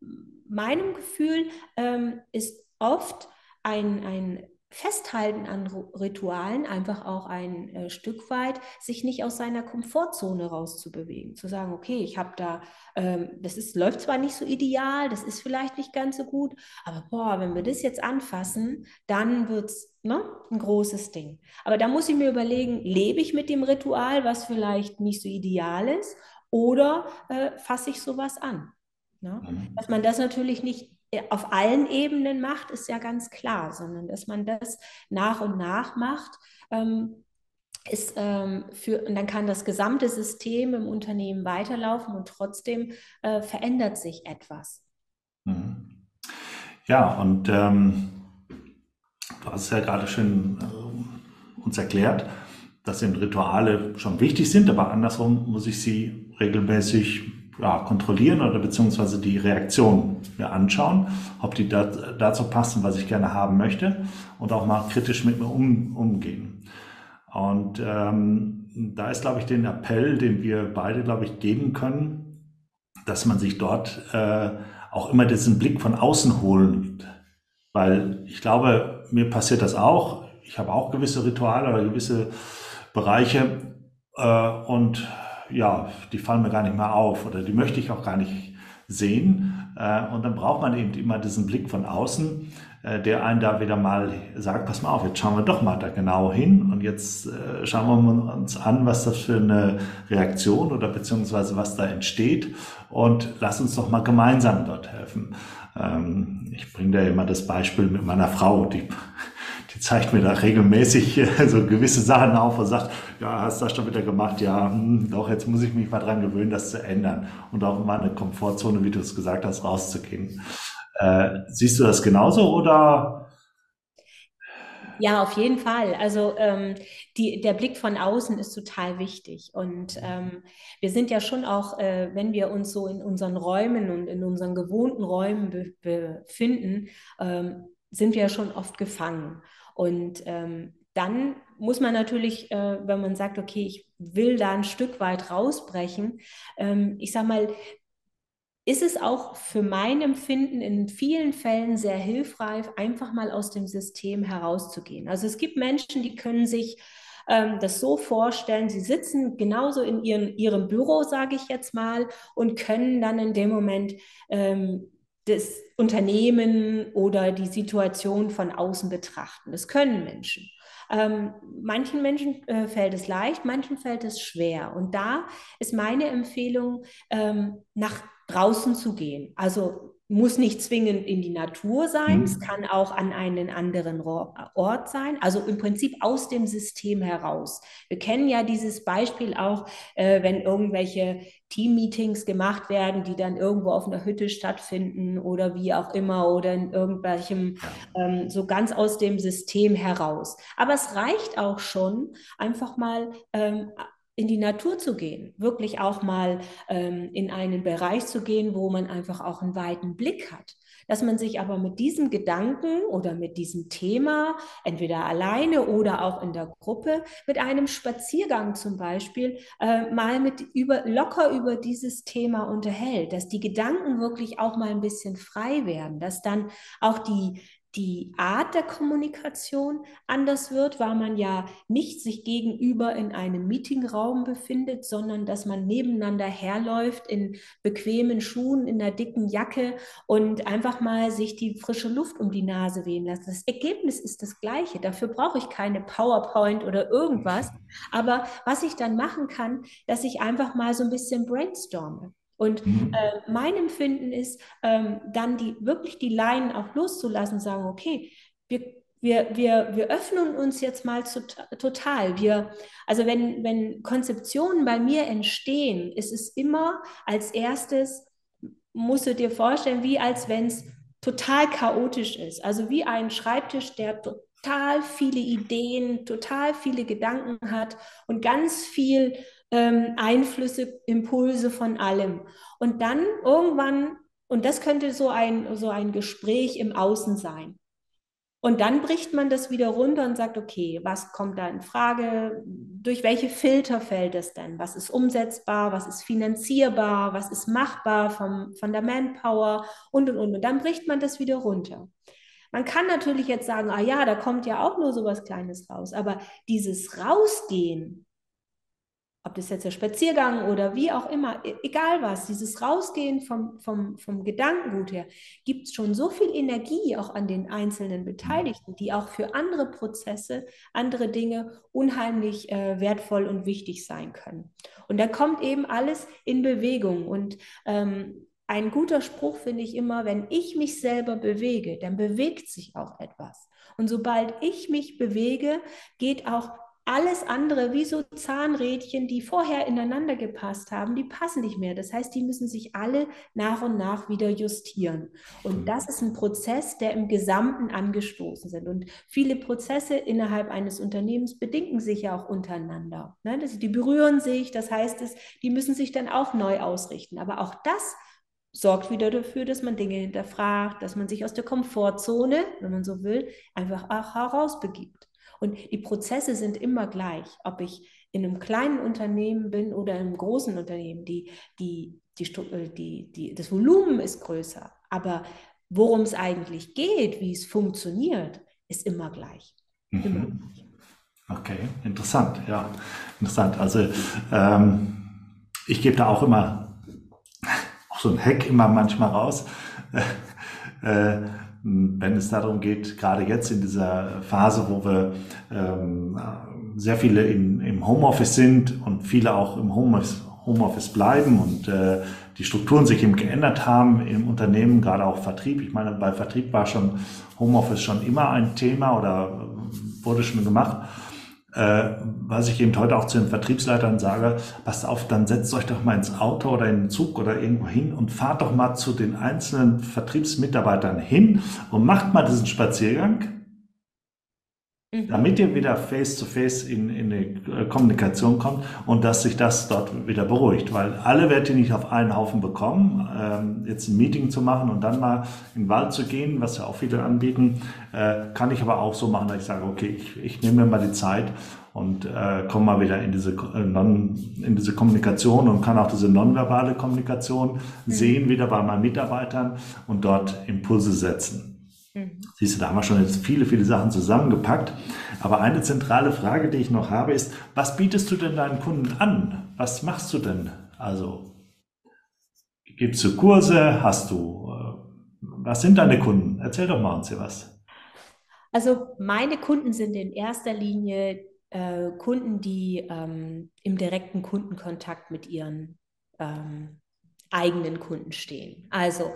Speaker 2: meinem Gefühl ähm, ist oft ein, ein Festhalten an Ritualen einfach auch ein äh, Stück weit, sich nicht aus seiner Komfortzone rauszubewegen. Zu sagen, okay, ich habe da, ähm, das ist, läuft zwar nicht so ideal, das ist vielleicht nicht ganz so gut, aber boah, wenn wir das jetzt anfassen, dann wird es ne, ein großes Ding. Aber da muss ich mir überlegen, lebe ich mit dem Ritual, was vielleicht nicht so ideal ist, oder äh, fasse ich sowas an? Ne? Mhm. Dass man das natürlich nicht auf allen Ebenen macht, ist ja ganz klar, sondern dass man das nach und nach macht. Ähm, ist ähm, für, und dann kann das gesamte System im Unternehmen weiterlaufen und trotzdem äh, verändert sich etwas.
Speaker 1: Mhm. Ja, und ähm, du hast es ja gerade schön äh, uns erklärt, dass eben Rituale schon wichtig sind, aber andersrum muss ich sie regelmäßig ja, kontrollieren oder beziehungsweise die Reaktion mir anschauen, ob die da, dazu passen, was ich gerne haben möchte und auch mal kritisch mit mir um, umgehen. Und ähm, da ist, glaube ich, den Appell, den wir beide, glaube ich, geben können, dass man sich dort äh, auch immer diesen Blick von außen holt. Weil ich glaube, mir passiert das auch. Ich habe auch gewisse Rituale oder gewisse Bereiche äh, und ja, die fallen mir gar nicht mehr auf oder die möchte ich auch gar nicht sehen. Äh, und dann braucht man eben immer diesen Blick von außen, äh, der einen da wieder mal sagt, pass mal auf, jetzt schauen wir doch mal da genau hin und jetzt äh, schauen wir uns an, was das für eine Reaktion oder beziehungsweise was da entsteht und lass uns doch mal gemeinsam dort helfen. Ähm, ich bringe da immer das Beispiel mit meiner Frau, die die zeigt mir da regelmäßig äh, so gewisse Sachen auf und sagt, ja, hast du das schon wieder gemacht? Ja, hm, doch, jetzt muss ich mich mal dran gewöhnen, das zu ändern und auch mal eine Komfortzone, wie du es gesagt hast, rauszugehen. Äh, siehst du das genauso oder?
Speaker 2: Ja, auf jeden Fall. Also ähm, die, der Blick von außen ist total wichtig. Und ähm, wir sind ja schon auch, äh, wenn wir uns so in unseren Räumen und in unseren gewohnten Räumen be befinden, ähm, sind wir ja schon oft gefangen. Und ähm, dann muss man natürlich, äh, wenn man sagt, okay, ich will da ein Stück weit rausbrechen, ähm, ich sage mal, ist es auch für mein Empfinden in vielen Fällen sehr hilfreich, einfach mal aus dem System herauszugehen. Also es gibt Menschen, die können sich ähm, das so vorstellen, sie sitzen genauso in ihren, ihrem Büro, sage ich jetzt mal, und können dann in dem Moment ähm, das Unternehmen oder die Situation von außen betrachten. Das können Menschen. Ähm, manchen Menschen äh, fällt es leicht, manchen fällt es schwer. Und da ist meine Empfehlung, ähm, nach draußen zu gehen. Also muss nicht zwingend in die Natur sein, mhm. es kann auch an einen anderen Ort sein, also im Prinzip aus dem System heraus. Wir kennen ja dieses Beispiel auch, äh, wenn irgendwelche Team-Meetings gemacht werden, die dann irgendwo auf einer Hütte stattfinden oder wie auch immer oder in irgendwelchem, ähm, so ganz aus dem System heraus. Aber es reicht auch schon, einfach mal ähm, in die Natur zu gehen, wirklich auch mal ähm, in einen Bereich zu gehen, wo man einfach auch einen weiten Blick hat. Dass man sich aber mit diesem Gedanken oder mit diesem Thema, entweder alleine oder auch in der Gruppe, mit einem Spaziergang zum Beispiel, äh, mal mit über, locker über dieses Thema unterhält, dass die Gedanken wirklich auch mal ein bisschen frei werden, dass dann auch die, die Art der Kommunikation anders wird, weil man ja nicht sich gegenüber in einem Meetingraum befindet, sondern dass man nebeneinander herläuft in bequemen Schuhen, in einer dicken Jacke und einfach mal sich die frische Luft um die Nase wehen lässt. Das Ergebnis ist das gleiche. Dafür brauche ich keine PowerPoint oder irgendwas. Aber was ich dann machen kann, dass ich einfach mal so ein bisschen brainstorme. Und mhm. äh, mein Empfinden ist, ähm, dann die, wirklich die Leinen auch loszulassen, sagen, okay, wir, wir, wir, wir öffnen uns jetzt mal zu, total. Wir, also wenn, wenn Konzeptionen bei mir entstehen, ist es immer als erstes, musst du dir vorstellen, wie als wenn es total chaotisch ist. Also wie ein Schreibtisch, der total viele Ideen, total viele Gedanken hat und ganz viel ähm, Einflüsse, Impulse von allem. Und dann irgendwann, und das könnte so ein, so ein Gespräch im Außen sein. Und dann bricht man das wieder runter und sagt, okay, was kommt da in Frage? Durch welche Filter fällt es denn? Was ist umsetzbar? Was ist finanzierbar? Was ist machbar vom, von der Manpower? Und, und, und. Und dann bricht man das wieder runter. Man kann natürlich jetzt sagen, ah ja, da kommt ja auch nur so was Kleines raus. Aber dieses Rausgehen, ob das jetzt der Spaziergang oder wie auch immer, e-, egal was, dieses Rausgehen vom, vom, vom Gedankengut her, gibt es schon so viel Energie auch an den einzelnen Beteiligten, die auch für andere Prozesse, andere Dinge unheimlich äh, wertvoll und wichtig sein können. Und da kommt eben alles in Bewegung. Und ähm, ein guter Spruch finde ich immer, wenn ich mich selber bewege, dann bewegt sich auch etwas. Und sobald ich mich bewege, geht auch alles andere, wie so Zahnrädchen, die vorher ineinander gepasst haben, die passen nicht mehr. Das heißt, die müssen sich alle nach und nach wieder justieren. Und mhm. das ist ein Prozess, der im Gesamten angestoßen sind. Und viele Prozesse innerhalb eines Unternehmens bedingen sich ja auch untereinander. Ne? Die berühren sich, das heißt, es, die müssen sich dann auch neu ausrichten. Aber auch das sorgt wieder dafür, dass man Dinge hinterfragt, dass man sich aus der Komfortzone, wenn man so will, einfach auch herausbegibt. Und die Prozesse sind immer gleich, ob ich in einem kleinen Unternehmen bin oder in einem großen Unternehmen. Die, die, die, äh, die, das Volumen ist größer, aber worum es eigentlich geht, wie es funktioniert, ist immer gleich. Mhm. Immer
Speaker 1: gleich. Okay, interessant, ja, interessant. Also ähm, ich gebe da auch immer <laughs> auch so ein Hack immer manchmal raus. <laughs> äh, wenn es darum geht, gerade jetzt in dieser Phase, wo wir ähm, sehr viele in, im Homeoffice sind und viele auch im Homeoffice, Homeoffice bleiben und äh, die Strukturen sich eben geändert haben im Unternehmen, gerade auch Vertrieb. Ich meine, bei Vertrieb war schon Homeoffice schon immer ein Thema oder wurde schon gemacht äh, was ich eben heute auch zu den Vertriebsleitern sage, passt auf, dann setzt euch doch mal ins Auto oder in den Zug oder irgendwo hin und fahrt doch mal zu den einzelnen Vertriebsmitarbeitern hin und macht mal diesen Spaziergang Mhm. damit ihr wieder face-to-face -face in, in die äh, Kommunikation kommt und dass sich das dort wieder beruhigt. Weil alle werdet ihr nicht auf einen Haufen bekommen. Ähm, jetzt ein Meeting zu machen und dann mal in den Wald zu gehen, was ja auch viele anbieten, äh, kann ich aber auch so machen, dass ich sage, okay, ich, ich nehme mir mal die Zeit und äh, komme mal wieder in diese, äh, non, in diese Kommunikation und kann auch diese nonverbale Kommunikation mhm. sehen, wieder bei meinen Mitarbeitern und dort Impulse setzen. Mhm. Siehst du, da haben wir schon jetzt viele, viele Sachen zusammengepackt. Aber eine zentrale Frage, die ich noch habe, ist, was bietest du denn deinen Kunden an? Was machst du denn? Also, gibst du Kurse? Hast du, äh, was sind deine Kunden? Erzähl doch mal uns hier was.
Speaker 2: Also, meine Kunden sind in erster Linie äh, Kunden, die ähm, im direkten Kundenkontakt mit ihren ähm, eigenen Kunden stehen. Also,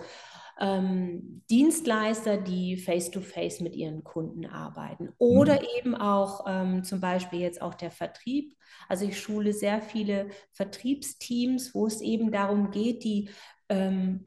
Speaker 2: ähm, Dienstleister, die face-to-face -face mit ihren Kunden arbeiten. Oder mhm. eben auch ähm, zum Beispiel jetzt auch der Vertrieb. Also ich schule sehr viele Vertriebsteams, wo es eben darum geht, die ähm,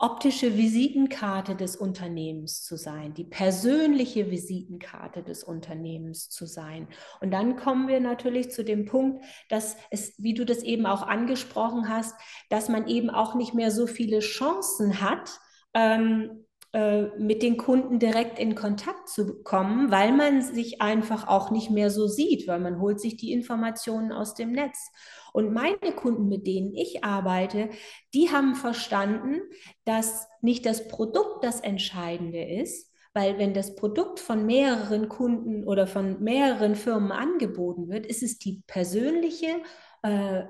Speaker 2: optische Visitenkarte des Unternehmens zu sein, die persönliche Visitenkarte des Unternehmens zu sein. Und dann kommen wir natürlich zu dem Punkt, dass es, wie du das eben auch angesprochen hast, dass man eben auch nicht mehr so viele Chancen hat, ähm, äh, mit den Kunden direkt in Kontakt zu kommen, weil man sich einfach auch nicht mehr so sieht, weil man holt sich die Informationen aus dem Netz. Und meine Kunden, mit denen ich arbeite, die haben verstanden, dass nicht das Produkt das Entscheidende ist, weil wenn das Produkt von mehreren Kunden oder von mehreren Firmen angeboten wird, ist es die persönliche äh,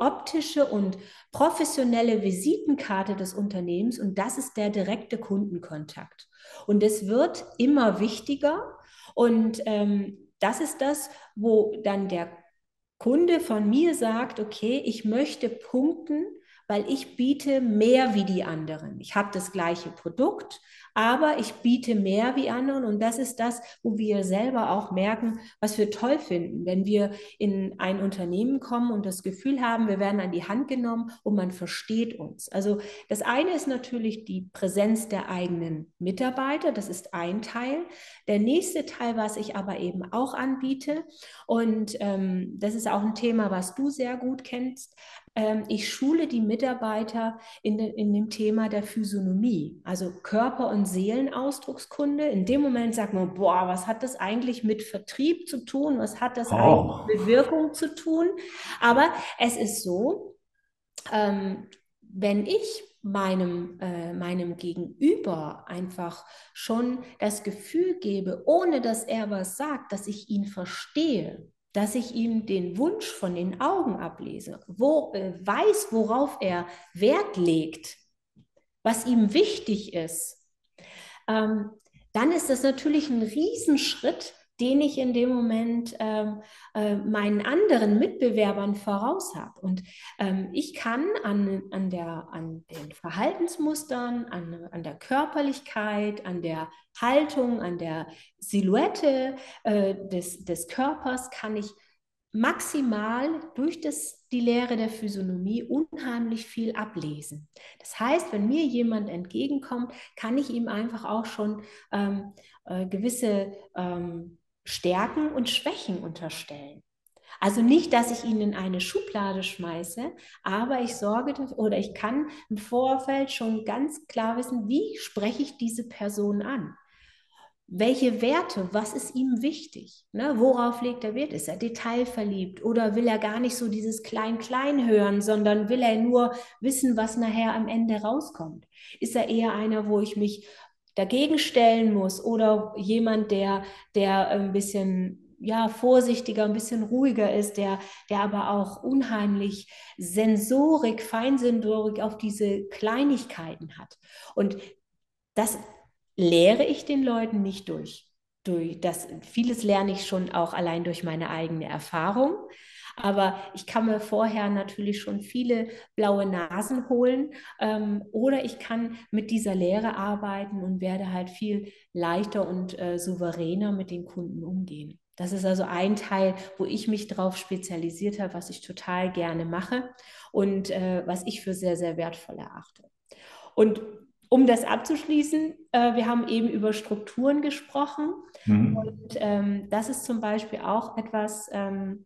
Speaker 2: optische und professionelle Visitenkarte des Unternehmens und das ist der direkte Kundenkontakt. Und es wird immer wichtiger und ähm, das ist das, wo dann der Kunde von mir sagt, okay, ich möchte punkten, weil ich biete mehr wie die anderen. Ich habe das gleiche Produkt, aber ich biete mehr wie anderen und das ist das, wo wir selber auch merken, was wir toll finden, wenn wir in ein Unternehmen kommen und das Gefühl haben, wir werden an die Hand genommen und man versteht uns. Also das eine ist natürlich die Präsenz der eigenen Mitarbeiter, das ist ein Teil. Der nächste Teil, was ich aber eben auch anbiete und ähm, das ist auch ein Thema, was du sehr gut kennst, ich schule die Mitarbeiter in, de, in dem Thema der Physiognomie, also Körper- und Seelenausdruckskunde. In dem Moment sagt man, boah, was hat das eigentlich mit Vertrieb zu tun? Was hat das oh. eigentlich mit Wirkung zu tun? Aber es ist so, ähm, wenn ich meinem, äh, meinem Gegenüber einfach schon das Gefühl gebe, ohne dass er was sagt, dass ich ihn verstehe, dass ich ihm den Wunsch von den Augen ablese, wo, äh, weiß, worauf er Wert legt, was ihm wichtig ist, ähm, dann ist das natürlich ein Riesenschritt, den ich in dem Moment ähm, äh, meinen anderen Mitbewerbern voraus habe. Und ähm, ich kann an, an, der, an den Verhaltensmustern, an, an der Körperlichkeit, an der Haltung, an der Silhouette äh, des, des Körpers, kann ich maximal durch das, die Lehre der Physiognomie unheimlich viel ablesen. Das heißt, wenn mir jemand entgegenkommt, kann ich ihm einfach auch schon ähm, äh, gewisse ähm, Stärken und Schwächen unterstellen. Also nicht, dass ich ihn in eine Schublade schmeiße, aber ich sorge dafür oder ich kann im Vorfeld schon ganz klar wissen, wie spreche ich diese Person an. Welche Werte, was ist ihm wichtig? Ne? Worauf legt er Wert? Ist er detailverliebt oder will er gar nicht so dieses Klein-Klein hören, sondern will er nur wissen, was nachher am Ende rauskommt? Ist er eher einer, wo ich mich dagegen stellen muss oder jemand, der, der ein bisschen ja, vorsichtiger, ein bisschen ruhiger ist, der, der aber auch unheimlich Sensorik, Feinsensorik auf diese Kleinigkeiten hat. Und das lehre ich den Leuten nicht durch. durch das, vieles lerne ich schon auch allein durch meine eigene Erfahrung. Aber ich kann mir vorher natürlich schon viele blaue Nasen holen ähm, oder ich kann mit dieser Lehre arbeiten und werde halt viel leichter und äh, souveräner mit den Kunden umgehen. Das ist also ein Teil, wo ich mich darauf spezialisiert habe, was ich total gerne mache und äh, was ich für sehr, sehr wertvoll erachte. Und um das abzuschließen, äh, wir haben eben über Strukturen gesprochen. Mhm. Und ähm, das ist zum Beispiel auch etwas, ähm,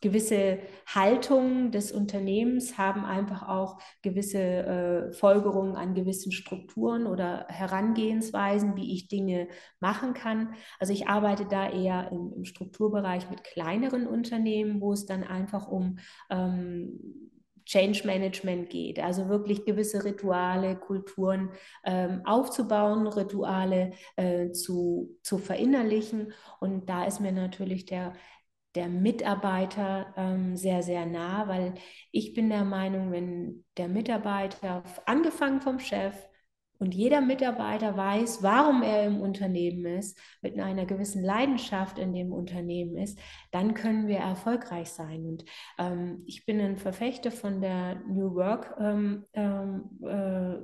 Speaker 2: gewisse Haltungen des Unternehmens haben einfach auch gewisse äh, Folgerungen an gewissen Strukturen oder Herangehensweisen, wie ich Dinge machen kann. Also ich arbeite da eher im, im Strukturbereich mit kleineren Unternehmen, wo es dann einfach um ähm, Change Management geht, also wirklich gewisse Rituale, Kulturen ähm, aufzubauen, Rituale äh, zu, zu verinnerlichen. Und da ist mir natürlich der, der Mitarbeiter ähm, sehr, sehr nah, weil ich bin der Meinung, wenn der Mitarbeiter, angefangen vom Chef, und jeder Mitarbeiter weiß, warum er im Unternehmen ist, mit einer gewissen Leidenschaft in dem Unternehmen ist, dann können wir erfolgreich sein. Und ähm, ich bin ein Verfechter von der New Work ähm, ähm äh,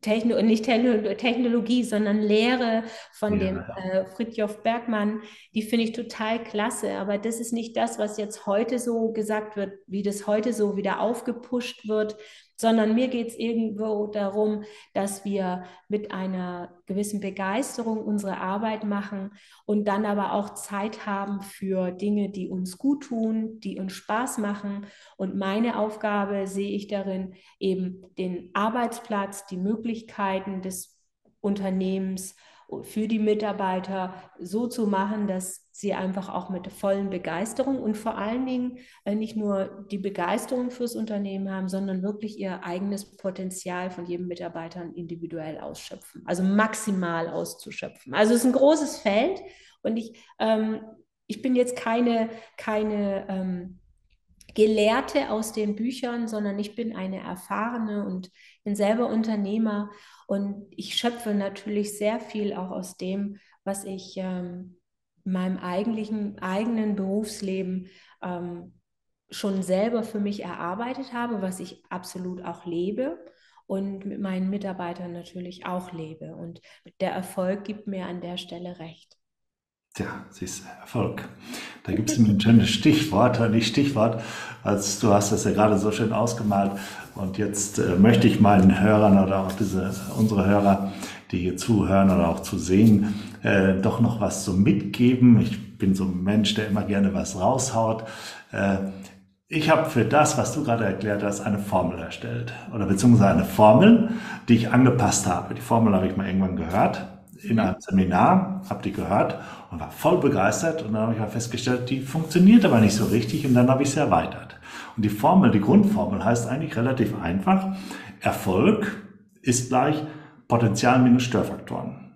Speaker 2: Techno, nicht Technologie, sondern Lehre von ja, dem äh, Fritjof Bergmann, die finde ich total klasse. Aber das ist nicht das, was jetzt heute so gesagt wird, wie das heute so wieder aufgepusht wird. Sondern mir geht es irgendwo darum, dass wir mit einer gewissen Begeisterung unsere Arbeit machen und dann aber auch Zeit haben für Dinge, die uns gut tun, die uns Spaß machen. Und meine Aufgabe sehe ich darin, eben den Arbeitsplatz, die Möglichkeiten des Unternehmens für die Mitarbeiter so zu machen, dass sie einfach auch mit vollen Begeisterung und vor allen Dingen äh, nicht nur die Begeisterung fürs Unternehmen haben, sondern wirklich ihr eigenes Potenzial von jedem Mitarbeiter individuell ausschöpfen, also maximal auszuschöpfen. Also es ist ein großes Feld und ich, ähm, ich bin jetzt keine, keine ähm, Gelehrte aus den Büchern, sondern ich bin eine erfahrene und bin selber Unternehmer und ich schöpfe natürlich sehr viel auch aus dem, was ich ähm, meinem eigentlichen, eigenen Berufsleben ähm, schon selber für mich erarbeitet habe, was ich absolut auch lebe und mit meinen Mitarbeitern natürlich auch lebe. Und der Erfolg gibt mir an der Stelle recht.
Speaker 1: Tja, siehst du, Erfolg. Da gibt es ein schönes Stichwort, nicht Stichwort, als du hast das ja gerade so schön ausgemalt. Und jetzt äh, möchte ich meinen Hörern oder auch diese, unsere Hörer, die hier zuhören oder auch zu sehen, äh, doch noch was so mitgeben. Ich bin so ein Mensch, der immer gerne was raushaut. Äh, ich habe für das, was du gerade erklärt hast, eine Formel erstellt oder beziehungsweise eine Formel, die ich angepasst habe. Die Formel habe ich mal irgendwann gehört in einem Seminar, habe die gehört und war voll begeistert und dann habe ich mal festgestellt, die funktioniert aber nicht so richtig und dann habe ich sie erweitert. Und die Formel, die Grundformel heißt eigentlich relativ einfach, Erfolg ist gleich Potenzial minus Störfaktoren.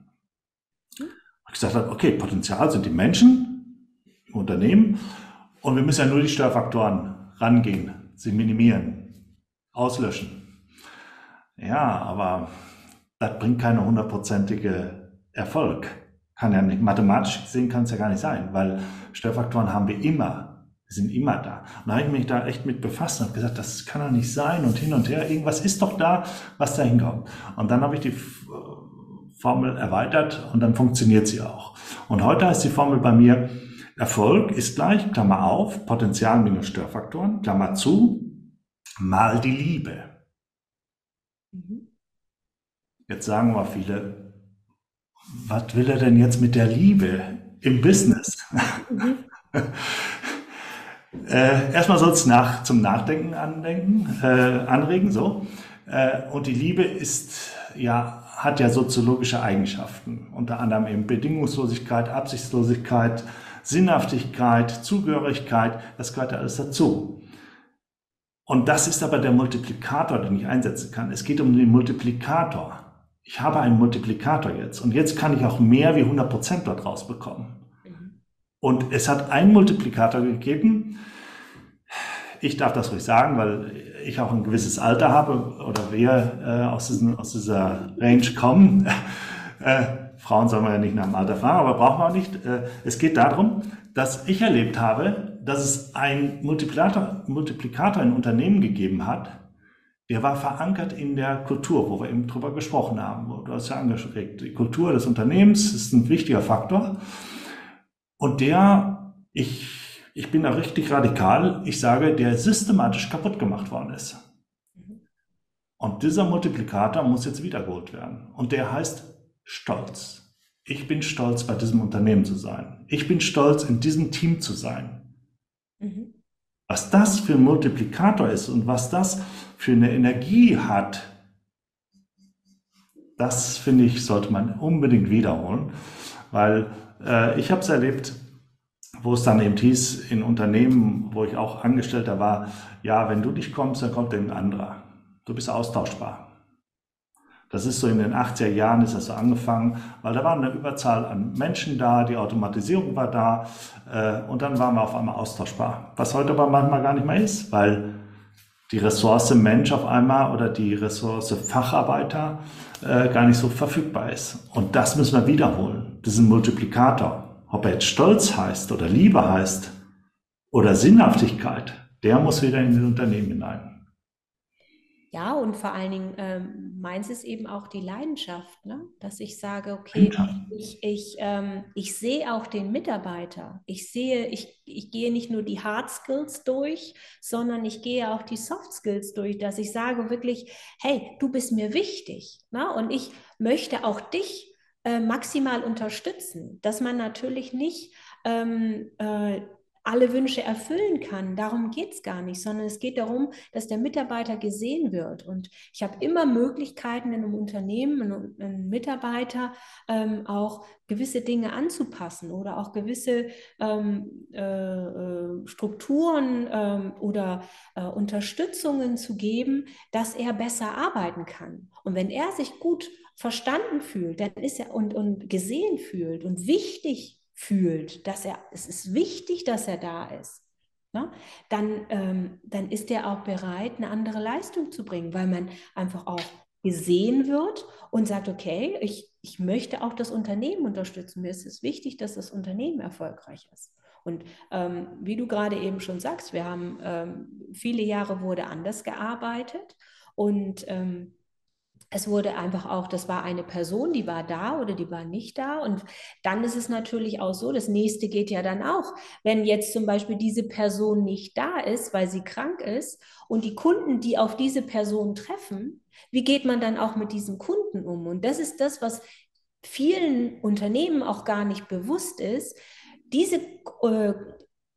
Speaker 1: Gesagt habe, okay, Potenzial sind die Menschen im Unternehmen und wir müssen ja nur die Störfaktoren rangehen, sie minimieren, auslöschen. Ja, aber das bringt keine hundertprozentige Erfolg. Kann ja nicht, mathematisch gesehen kann es ja gar nicht sein, weil Störfaktoren haben wir immer. Sind immer da. Und da habe ich mich da echt mit befasst und habe gesagt, das kann doch nicht sein und hin und her. Irgendwas ist doch da, was da hinkommt. Und dann habe ich die Formel erweitert und dann funktioniert sie auch. Und heute heißt die Formel bei mir, Erfolg ist gleich, Klammer auf, Potenzial minus Störfaktoren, Klammer zu, mal die Liebe. Mhm. Jetzt sagen wir viele, was will er denn jetzt mit der Liebe im Business? Mhm. <laughs> äh, erstmal soll es nach, zum Nachdenken andenken, äh, anregen, so. Äh, und die Liebe ist ja, hat ja soziologische Eigenschaften, unter anderem eben Bedingungslosigkeit, Absichtslosigkeit, Sinnhaftigkeit, Zugehörigkeit, das gehört ja alles dazu. Und das ist aber der Multiplikator, den ich einsetzen kann. Es geht um den Multiplikator ich habe einen Multiplikator jetzt und jetzt kann ich auch mehr wie 100 Prozent dort rausbekommen. Mhm. Und es hat einen Multiplikator gegeben. Ich darf das ruhig sagen, weil ich auch ein gewisses Alter habe oder wir äh, aus, diesen, aus dieser Range kommen. <laughs> äh, Frauen sollen wir ja nicht nach dem Alter fragen, aber brauchen wir auch nicht. Äh, es geht darum, dass ich erlebt habe, dass es einen Multiplikator, Multiplikator in Unternehmen gegeben hat, der war verankert in der Kultur, wo wir eben drüber gesprochen haben. Du hast ja angeregt, die Kultur des Unternehmens ist ein wichtiger Faktor. Und der, ich, ich bin da richtig radikal, ich sage, der systematisch kaputt gemacht worden ist. Und dieser Multiplikator muss jetzt wiedergeholt werden. Und der heißt Stolz. Ich bin stolz, bei diesem Unternehmen zu sein. Ich bin stolz, in diesem Team zu sein. Mhm. Was das für ein Multiplikator ist und was das für eine Energie hat, das finde ich, sollte man unbedingt wiederholen, weil äh, ich habe es erlebt, wo es dann eben hieß, in Unternehmen, wo ich auch Angestellter war, ja, wenn du nicht kommst, dann kommt ein anderer. Du bist austauschbar. Das ist so in den 80er Jahren ist das so angefangen, weil da war eine Überzahl an Menschen da, die Automatisierung war da äh, und dann waren wir auf einmal austauschbar. Was heute aber manchmal gar nicht mehr ist, weil die Ressource Mensch auf einmal oder die Ressource Facharbeiter äh, gar nicht so verfügbar ist. Und das müssen wir wiederholen. Das ist ein Multiplikator. Ob er jetzt Stolz heißt oder Liebe heißt oder Sinnhaftigkeit, der muss wieder in das Unternehmen hinein.
Speaker 2: ja, und vor allen Dingen ähm, meins ist eben auch die Leidenschaft, ne? dass ich sage, okay, ich, ich, ähm, ich sehe auch den Mitarbeiter. Ich sehe, ich, ich gehe nicht nur die Hard Skills durch, sondern ich gehe auch die Soft Skills durch, dass ich sage wirklich, hey, du bist mir wichtig. Ne? Und ich möchte auch dich äh, maximal unterstützen, dass man natürlich nicht ähm, äh, alle Wünsche erfüllen kann. Darum geht es gar nicht, sondern es geht darum, dass der Mitarbeiter gesehen wird. Und ich habe immer Möglichkeiten in einem Unternehmen, einem Mitarbeiter ähm, auch gewisse Dinge anzupassen oder auch gewisse ähm, äh, äh, Strukturen ähm, oder äh, Unterstützungen zu geben, dass er besser arbeiten kann. Und wenn er sich gut verstanden fühlt, dann ist er und, und gesehen fühlt und wichtig fühlt, dass er, es ist wichtig, dass er da ist, ne? dann, ähm, dann ist er auch bereit, eine andere Leistung zu bringen, weil man einfach auch gesehen wird und sagt, okay, ich, ich möchte auch das Unternehmen unterstützen. Mir ist es wichtig, dass das Unternehmen erfolgreich ist. Und ähm, wie du gerade eben schon sagst, wir haben ähm, viele Jahre wurde anders gearbeitet und ähm, es wurde einfach auch, das war eine Person, die war da oder die war nicht da. Und dann ist es natürlich auch so, das nächste geht ja dann auch, wenn jetzt zum Beispiel diese Person nicht da ist, weil sie krank ist und die Kunden, die auf diese Person treffen, wie geht man dann auch mit diesen Kunden um? Und das ist das, was vielen Unternehmen auch gar nicht bewusst ist. Diese äh,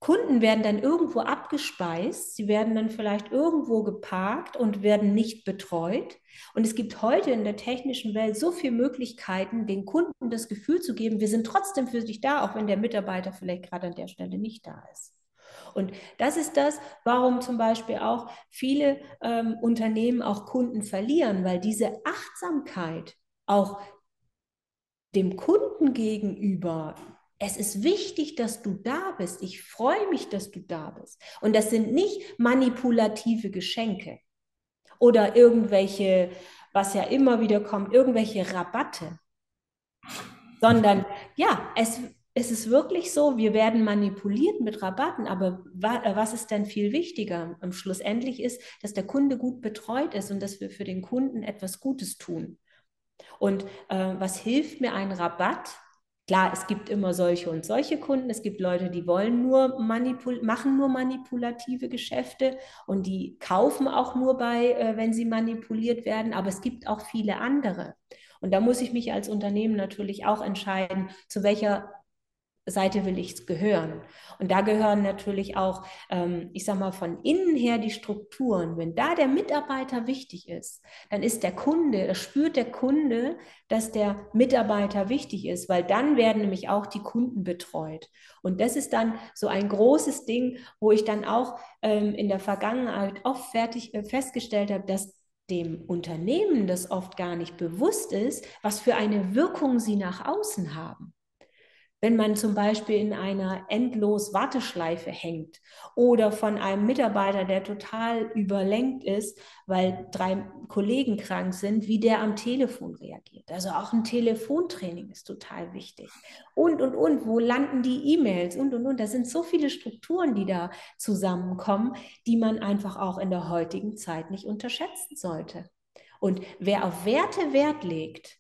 Speaker 2: Kunden werden dann irgendwo abgespeist, sie werden dann vielleicht irgendwo geparkt und werden nicht betreut. Und es gibt heute in der technischen Welt so viele Möglichkeiten, den Kunden das Gefühl zu geben, wir sind trotzdem für dich da, auch wenn der Mitarbeiter vielleicht gerade an der Stelle nicht da ist. Und das ist das, warum zum Beispiel auch viele ähm, Unternehmen auch Kunden verlieren, weil diese Achtsamkeit auch dem Kunden gegenüber es ist wichtig, dass du da bist. Ich freue mich, dass du da bist. Und das sind nicht manipulative Geschenke oder irgendwelche, was ja immer wieder kommt, irgendwelche Rabatte, sondern ja, es, es ist wirklich so, wir werden manipuliert mit Rabatten, aber was ist denn viel wichtiger? Am Schlussendlich ist, dass der Kunde gut betreut ist und dass wir für den Kunden etwas Gutes tun. Und äh, was hilft mir ein Rabatt? Klar, es gibt immer solche und solche Kunden. Es gibt Leute, die wollen nur manipul machen nur manipulative Geschäfte und die kaufen auch nur bei, äh, wenn sie manipuliert werden. Aber es gibt auch viele andere. Und da muss ich mich als Unternehmen natürlich auch entscheiden, zu welcher Seite will ich gehören. Und da gehören natürlich auch, ähm, ich sage mal, von innen her die Strukturen. Wenn da der Mitarbeiter wichtig ist, dann ist der Kunde, das spürt der Kunde, dass der Mitarbeiter wichtig ist, weil dann werden nämlich auch die Kunden betreut. Und das ist dann so ein großes Ding, wo ich dann auch ähm, in der Vergangenheit oft fertig, äh, festgestellt habe, dass dem Unternehmen das oft gar nicht bewusst ist, was für eine Wirkung sie nach außen haben wenn man zum Beispiel in einer endlos Warteschleife hängt oder von einem Mitarbeiter, der total überlenkt ist, weil drei Kollegen krank sind, wie der am Telefon reagiert. Also auch ein Telefontraining ist total wichtig. Und, und, und, wo landen die E-Mails und, und, und. Da sind so viele Strukturen, die da zusammenkommen, die man einfach auch in der heutigen Zeit nicht unterschätzen sollte. Und wer auf Werte Wert legt,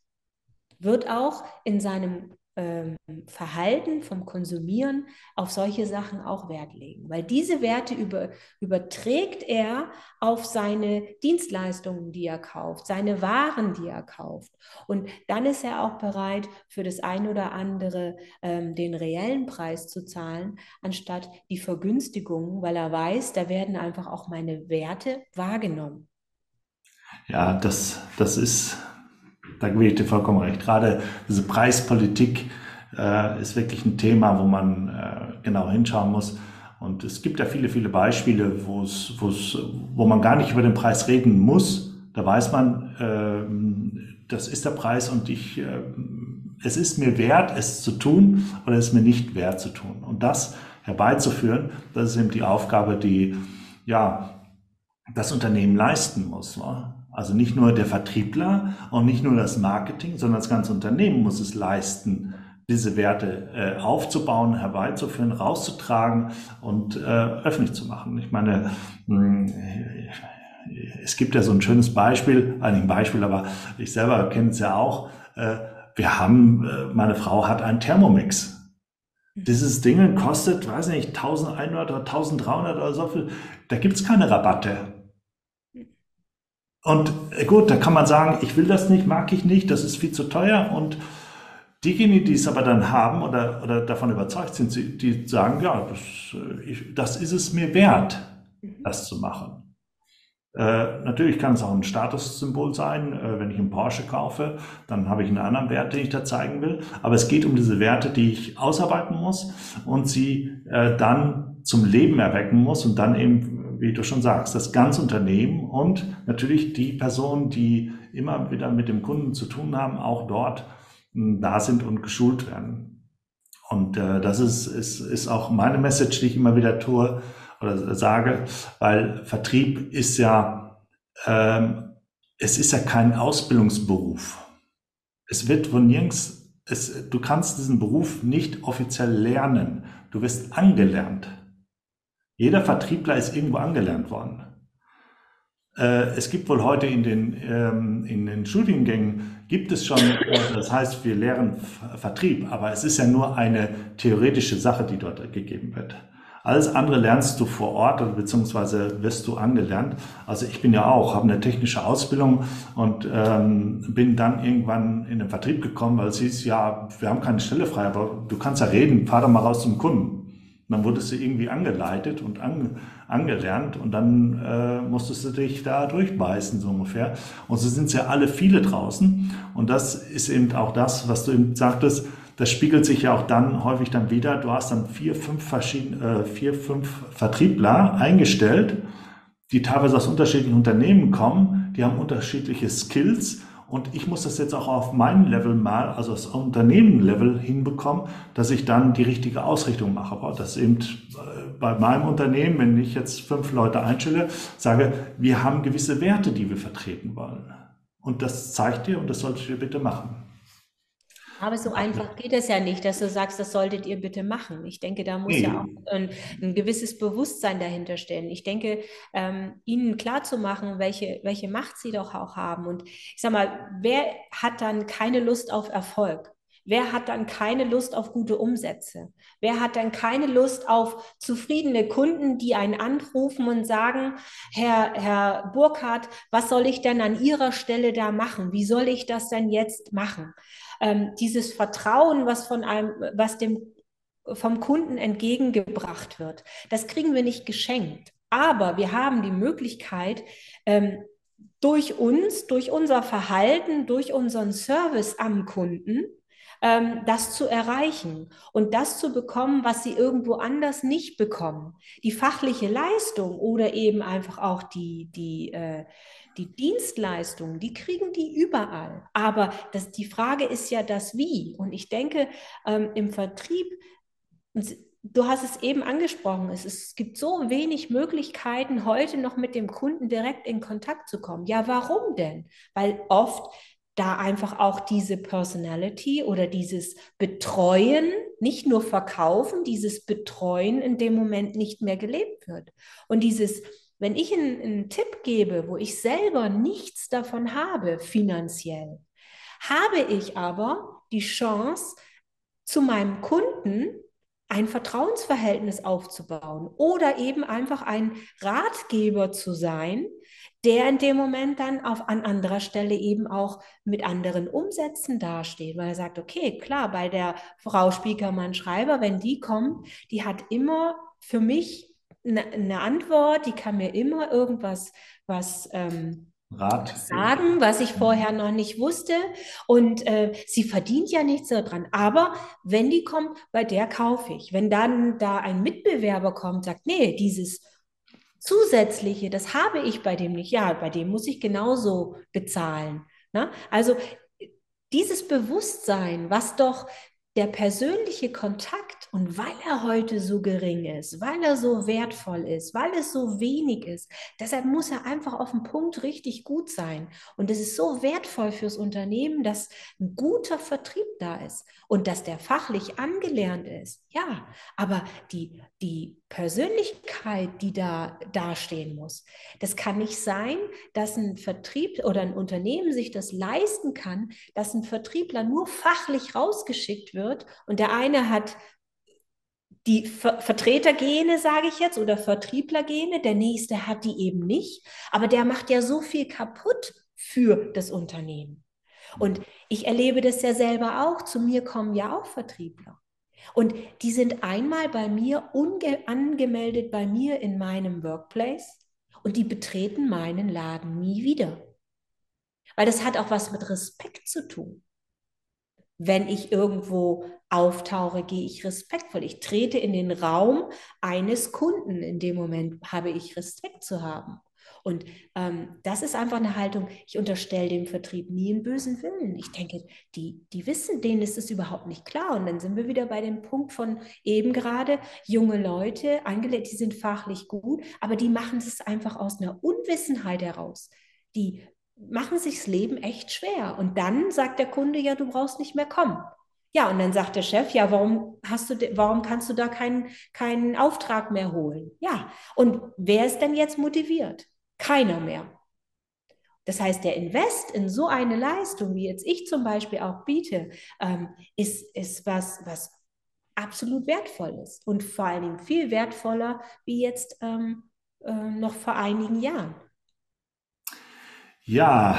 Speaker 2: wird auch in seinem ähm, Verhalten, vom Konsumieren auf solche Sachen auch Wert legen, weil diese Werte über, überträgt er auf seine Dienstleistungen, die er kauft, seine Waren, die er kauft. Und dann ist er auch bereit, für das ein oder andere ähm, den reellen Preis zu zahlen, anstatt die Vergünstigung, weil er weiß, da werden einfach auch meine Werte wahrgenommen.
Speaker 1: Ja, das, das ist da gebe ich dir vollkommen recht. Gerade diese Preispolitik äh, ist wirklich ein Thema, wo man äh, genau hinschauen muss. Und es gibt ja viele, viele Beispiele, wo es, wo man gar nicht über den Preis reden muss. Da weiß man, äh, das ist der Preis und ich, äh, es ist mir wert, es zu tun oder es ist mir nicht wert zu tun. Und das herbeizuführen, das ist eben die Aufgabe, die ja das Unternehmen leisten muss. Also nicht nur der Vertriebler und nicht nur das Marketing, sondern das ganze Unternehmen muss es leisten, diese Werte äh, aufzubauen, herbeizuführen, rauszutragen und äh, öffentlich zu machen. Ich meine, hm, es gibt ja so ein schönes Beispiel, eigentlich ein Beispiel, aber ich selber kenne es ja auch. Äh, wir haben, äh, meine Frau hat einen Thermomix. Dieses Ding kostet, weiß nicht, 1100 oder 1300 oder so viel. Da gibt es keine Rabatte. Und äh, gut, da kann man sagen, ich will das nicht, mag ich nicht, das ist viel zu teuer. Und diejenigen, die es aber dann haben oder, oder davon überzeugt sind, die sagen, ja, das, ich, das ist es mir wert, das zu machen. Äh, natürlich kann es auch ein Statussymbol sein. Äh, wenn ich einen Porsche kaufe, dann habe ich einen anderen Wert, den ich da zeigen will. Aber es geht um diese Werte, die ich ausarbeiten muss und sie äh, dann zum Leben erwecken muss und dann eben, wie du schon sagst, das ganze Unternehmen und natürlich die Personen, die immer wieder mit dem Kunden zu tun haben, auch dort hm, da sind und geschult werden. Und äh, das ist, ist, ist auch meine Message, die ich immer wieder tue oder sage, weil Vertrieb ist ja, ähm, es ist ja kein Ausbildungsberuf. Es wird von nirgends, es, du kannst diesen Beruf nicht offiziell lernen. Du wirst angelernt. Jeder Vertriebler ist irgendwo angelernt worden. Äh, es gibt wohl heute in den, ähm, in den Studiengängen, gibt es schon, äh, das heißt, wir lehren Vertrieb, aber es ist ja nur eine theoretische Sache, die dort gegeben wird. Alles andere lernst du vor Ort beziehungsweise wirst du angelernt. Also ich bin ja auch, habe eine technische Ausbildung und ähm, bin dann irgendwann in den Vertrieb gekommen, weil es hieß, ja, wir haben keine Stelle frei, aber du kannst ja reden, fahr doch mal raus zum Kunden. Dann wurdest du irgendwie angeleitet und an, angelernt und dann äh, musstest du dich da durchbeißen, so ungefähr. Und so sind es ja alle viele draußen. Und das ist eben auch das, was du eben sagtest, das spiegelt sich ja auch dann häufig dann wieder. Du hast dann vier, fünf verschiedene, äh, vier, fünf Vertriebler eingestellt, die teilweise aus unterschiedlichen Unternehmen kommen, die haben unterschiedliche Skills und ich muss das jetzt auch auf meinem Level mal, also das Unternehmen-Level hinbekommen, dass ich dann die richtige Ausrichtung mache. Aber das eben äh, bei meinem Unternehmen, wenn ich jetzt fünf Leute einstelle, sage, wir haben gewisse Werte, die wir vertreten wollen. Und das zeigt dir und das solltet ihr bitte machen.
Speaker 2: Aber so einfach geht es ja nicht, dass du sagst, das solltet ihr bitte machen. Ich denke, da muss nee. ja auch ein, ein, gewisses Bewusstsein dahinter stehen. Ich denke, ähm, ihnen klarzumachen, welche, welche Macht sie doch auch haben. Und ich sag mal, wer hat dann keine Lust auf Erfolg? Wer hat dann keine Lust auf gute Umsätze? Wer hat dann keine Lust auf zufriedene Kunden, die einen anrufen und sagen, Herr, Herr Burkhardt, was soll ich denn an Ihrer Stelle da machen? Wie soll ich das denn jetzt machen? Ähm, dieses Vertrauen, was von einem, was dem vom Kunden entgegengebracht wird, das kriegen wir nicht geschenkt. Aber wir haben die Möglichkeit, ähm, durch uns, durch unser Verhalten, durch unseren Service am Kunden, ähm, das zu erreichen und das zu bekommen, was sie irgendwo anders nicht bekommen. Die fachliche Leistung oder eben einfach auch die, die, äh, die Dienstleistungen, die kriegen die überall. Aber das, die Frage ist ja das Wie. Und ich denke, ähm, im Vertrieb, du hast es eben angesprochen, es, es gibt so wenig Möglichkeiten, heute noch mit dem Kunden direkt in Kontakt zu kommen. Ja, warum denn? Weil oft da einfach auch diese Personality oder dieses Betreuen, nicht nur verkaufen, dieses Betreuen in dem Moment nicht mehr gelebt wird. Und dieses wenn ich einen, einen Tipp gebe, wo ich selber nichts davon habe finanziell, habe ich aber die Chance, zu meinem Kunden ein Vertrauensverhältnis aufzubauen oder eben einfach ein Ratgeber zu sein, der in dem Moment dann auf, an anderer Stelle eben auch mit anderen Umsätzen dasteht, weil er sagt, okay, klar, bei der Frau Spiekermann-Schreiber, wenn die kommt, die hat immer für mich eine Antwort, die kann mir immer irgendwas was ähm, Rat. sagen, was ich vorher noch nicht wusste. Und äh, sie verdient ja nichts daran. Aber wenn die kommt, bei der kaufe ich. Wenn dann da ein Mitbewerber kommt, sagt, nee, dieses Zusätzliche, das habe ich bei dem nicht. Ja, bei dem muss ich genauso bezahlen. Ne? Also dieses Bewusstsein, was doch der persönliche Kontakt und weil er heute so gering ist, weil er so wertvoll ist, weil es so wenig ist, deshalb muss er einfach auf dem Punkt richtig gut sein. Und es ist so wertvoll fürs Unternehmen, dass ein guter Vertrieb da ist und dass der fachlich angelernt ist. Ja, aber die, die Persönlichkeit, die da dastehen muss. Das kann nicht sein, dass ein Vertrieb oder ein Unternehmen sich das leisten kann, dass ein Vertriebler nur fachlich rausgeschickt wird und der eine hat die Ver Vertretergene, sage ich jetzt, oder Vertrieblergene, der nächste hat die eben nicht, aber der macht ja so viel kaputt für das Unternehmen. Und ich erlebe das ja selber auch. Zu mir kommen ja auch Vertriebler. Und die sind einmal bei mir angemeldet bei mir in meinem Workplace und die betreten meinen Laden nie wieder. Weil das hat auch was mit Respekt zu tun. Wenn ich irgendwo auftauche, gehe ich respektvoll. Ich trete in den Raum eines Kunden. In dem Moment habe ich Respekt zu haben. Und ähm, das ist einfach eine Haltung, ich unterstelle dem Vertrieb nie einen bösen Willen. Ich denke, die, die wissen, denen ist es überhaupt nicht klar. Und dann sind wir wieder bei dem Punkt von eben gerade, junge Leute, angelegt, die sind fachlich gut, aber die machen es einfach aus einer Unwissenheit heraus. Die machen sich das Leben echt schwer. Und dann sagt der Kunde, ja, du brauchst nicht mehr kommen. Ja, und dann sagt der Chef, ja, warum hast du, warum kannst du da keinen, keinen Auftrag mehr holen? Ja, und wer ist denn jetzt motiviert? Keiner mehr. Das heißt, der Invest in so eine Leistung, wie jetzt ich zum Beispiel auch biete, ähm, ist, ist was, was absolut wertvoll ist und vor allen Dingen viel wertvoller wie jetzt ähm, äh, noch vor einigen Jahren.
Speaker 1: Ja,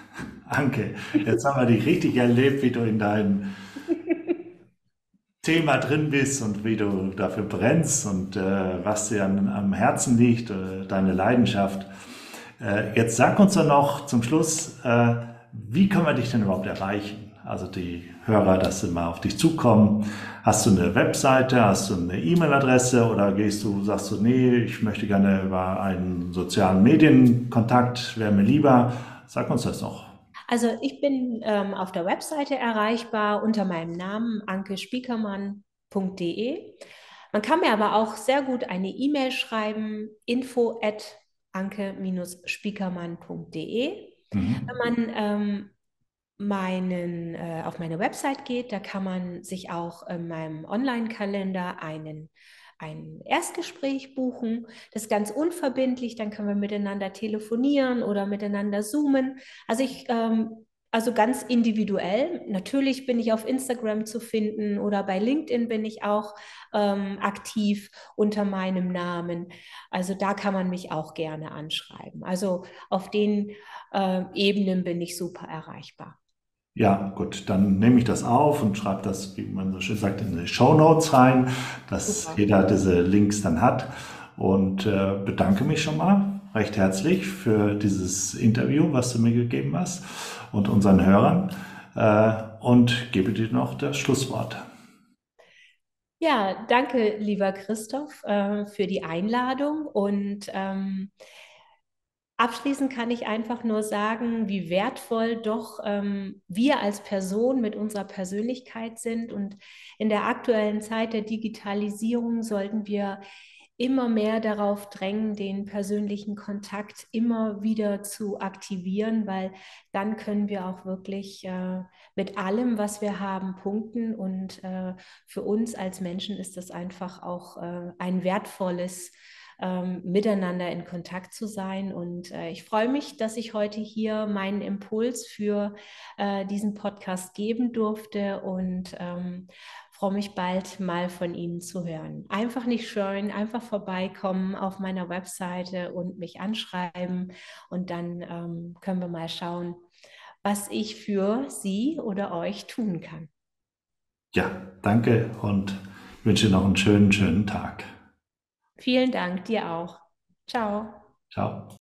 Speaker 1: <laughs> Anke, jetzt haben wir dich richtig erlebt, wie du in deinem Thema drin bist und wie du dafür brennst und äh, was dir an, am Herzen liegt, äh, deine Leidenschaft. Äh, jetzt sag uns doch noch zum Schluss, äh, wie können wir dich denn überhaupt erreichen? Also die Hörer, dass sie mal auf dich zukommen. Hast du eine Webseite, hast du eine E-Mail-Adresse oder gehst du, sagst du, nee, ich möchte gerne über einen sozialen Medienkontakt, wäre mir lieber. Sag uns das doch.
Speaker 2: Also ich bin ähm, auf der Webseite erreichbar unter meinem Namen ankespiekermann.de. Man kann mir aber auch sehr gut eine E-Mail schreiben, info at anke-spiekermann.de. Mhm. Wenn man ähm, meinen, äh, auf meine Website geht, da kann man sich auch in meinem Online-Kalender einen ein Erstgespräch buchen. Das ist ganz unverbindlich, dann können wir miteinander telefonieren oder miteinander zoomen. Also ich ähm, also ganz individuell. Natürlich bin ich auf Instagram zu finden oder bei LinkedIn bin ich auch ähm, aktiv unter meinem Namen. Also da kann man mich auch gerne anschreiben. Also auf den äh, Ebenen bin ich super erreichbar.
Speaker 1: Ja, gut, dann nehme ich das auf und schreibe das, wie man so schön sagt, in die Show Notes rein, dass Super. jeder diese Links dann hat. Und äh, bedanke mich schon mal recht herzlich für dieses Interview, was du mir gegeben hast und unseren Hörern äh, und gebe dir noch das Schlusswort.
Speaker 2: Ja, danke, lieber Christoph, äh, für die Einladung und ähm, Abschließend kann ich einfach nur sagen, wie wertvoll doch ähm, wir als Person mit unserer Persönlichkeit sind. Und in der aktuellen Zeit der Digitalisierung sollten wir immer mehr darauf drängen, den persönlichen Kontakt immer wieder zu aktivieren, weil dann können wir auch wirklich äh, mit allem, was wir haben, punkten. Und äh, für uns als Menschen ist das einfach auch äh, ein wertvolles ähm, miteinander in Kontakt zu sein. Und äh, ich freue mich, dass ich heute hier meinen Impuls für äh, diesen Podcast geben durfte und ähm, freue mich bald mal von Ihnen zu hören. Einfach nicht scheuen, einfach vorbeikommen auf meiner Webseite und mich anschreiben und dann ähm, können wir mal schauen, was ich für Sie oder euch tun kann.
Speaker 1: Ja, danke und wünsche noch einen schönen, schönen Tag.
Speaker 2: Vielen Dank, dir auch. Ciao.
Speaker 1: Ciao.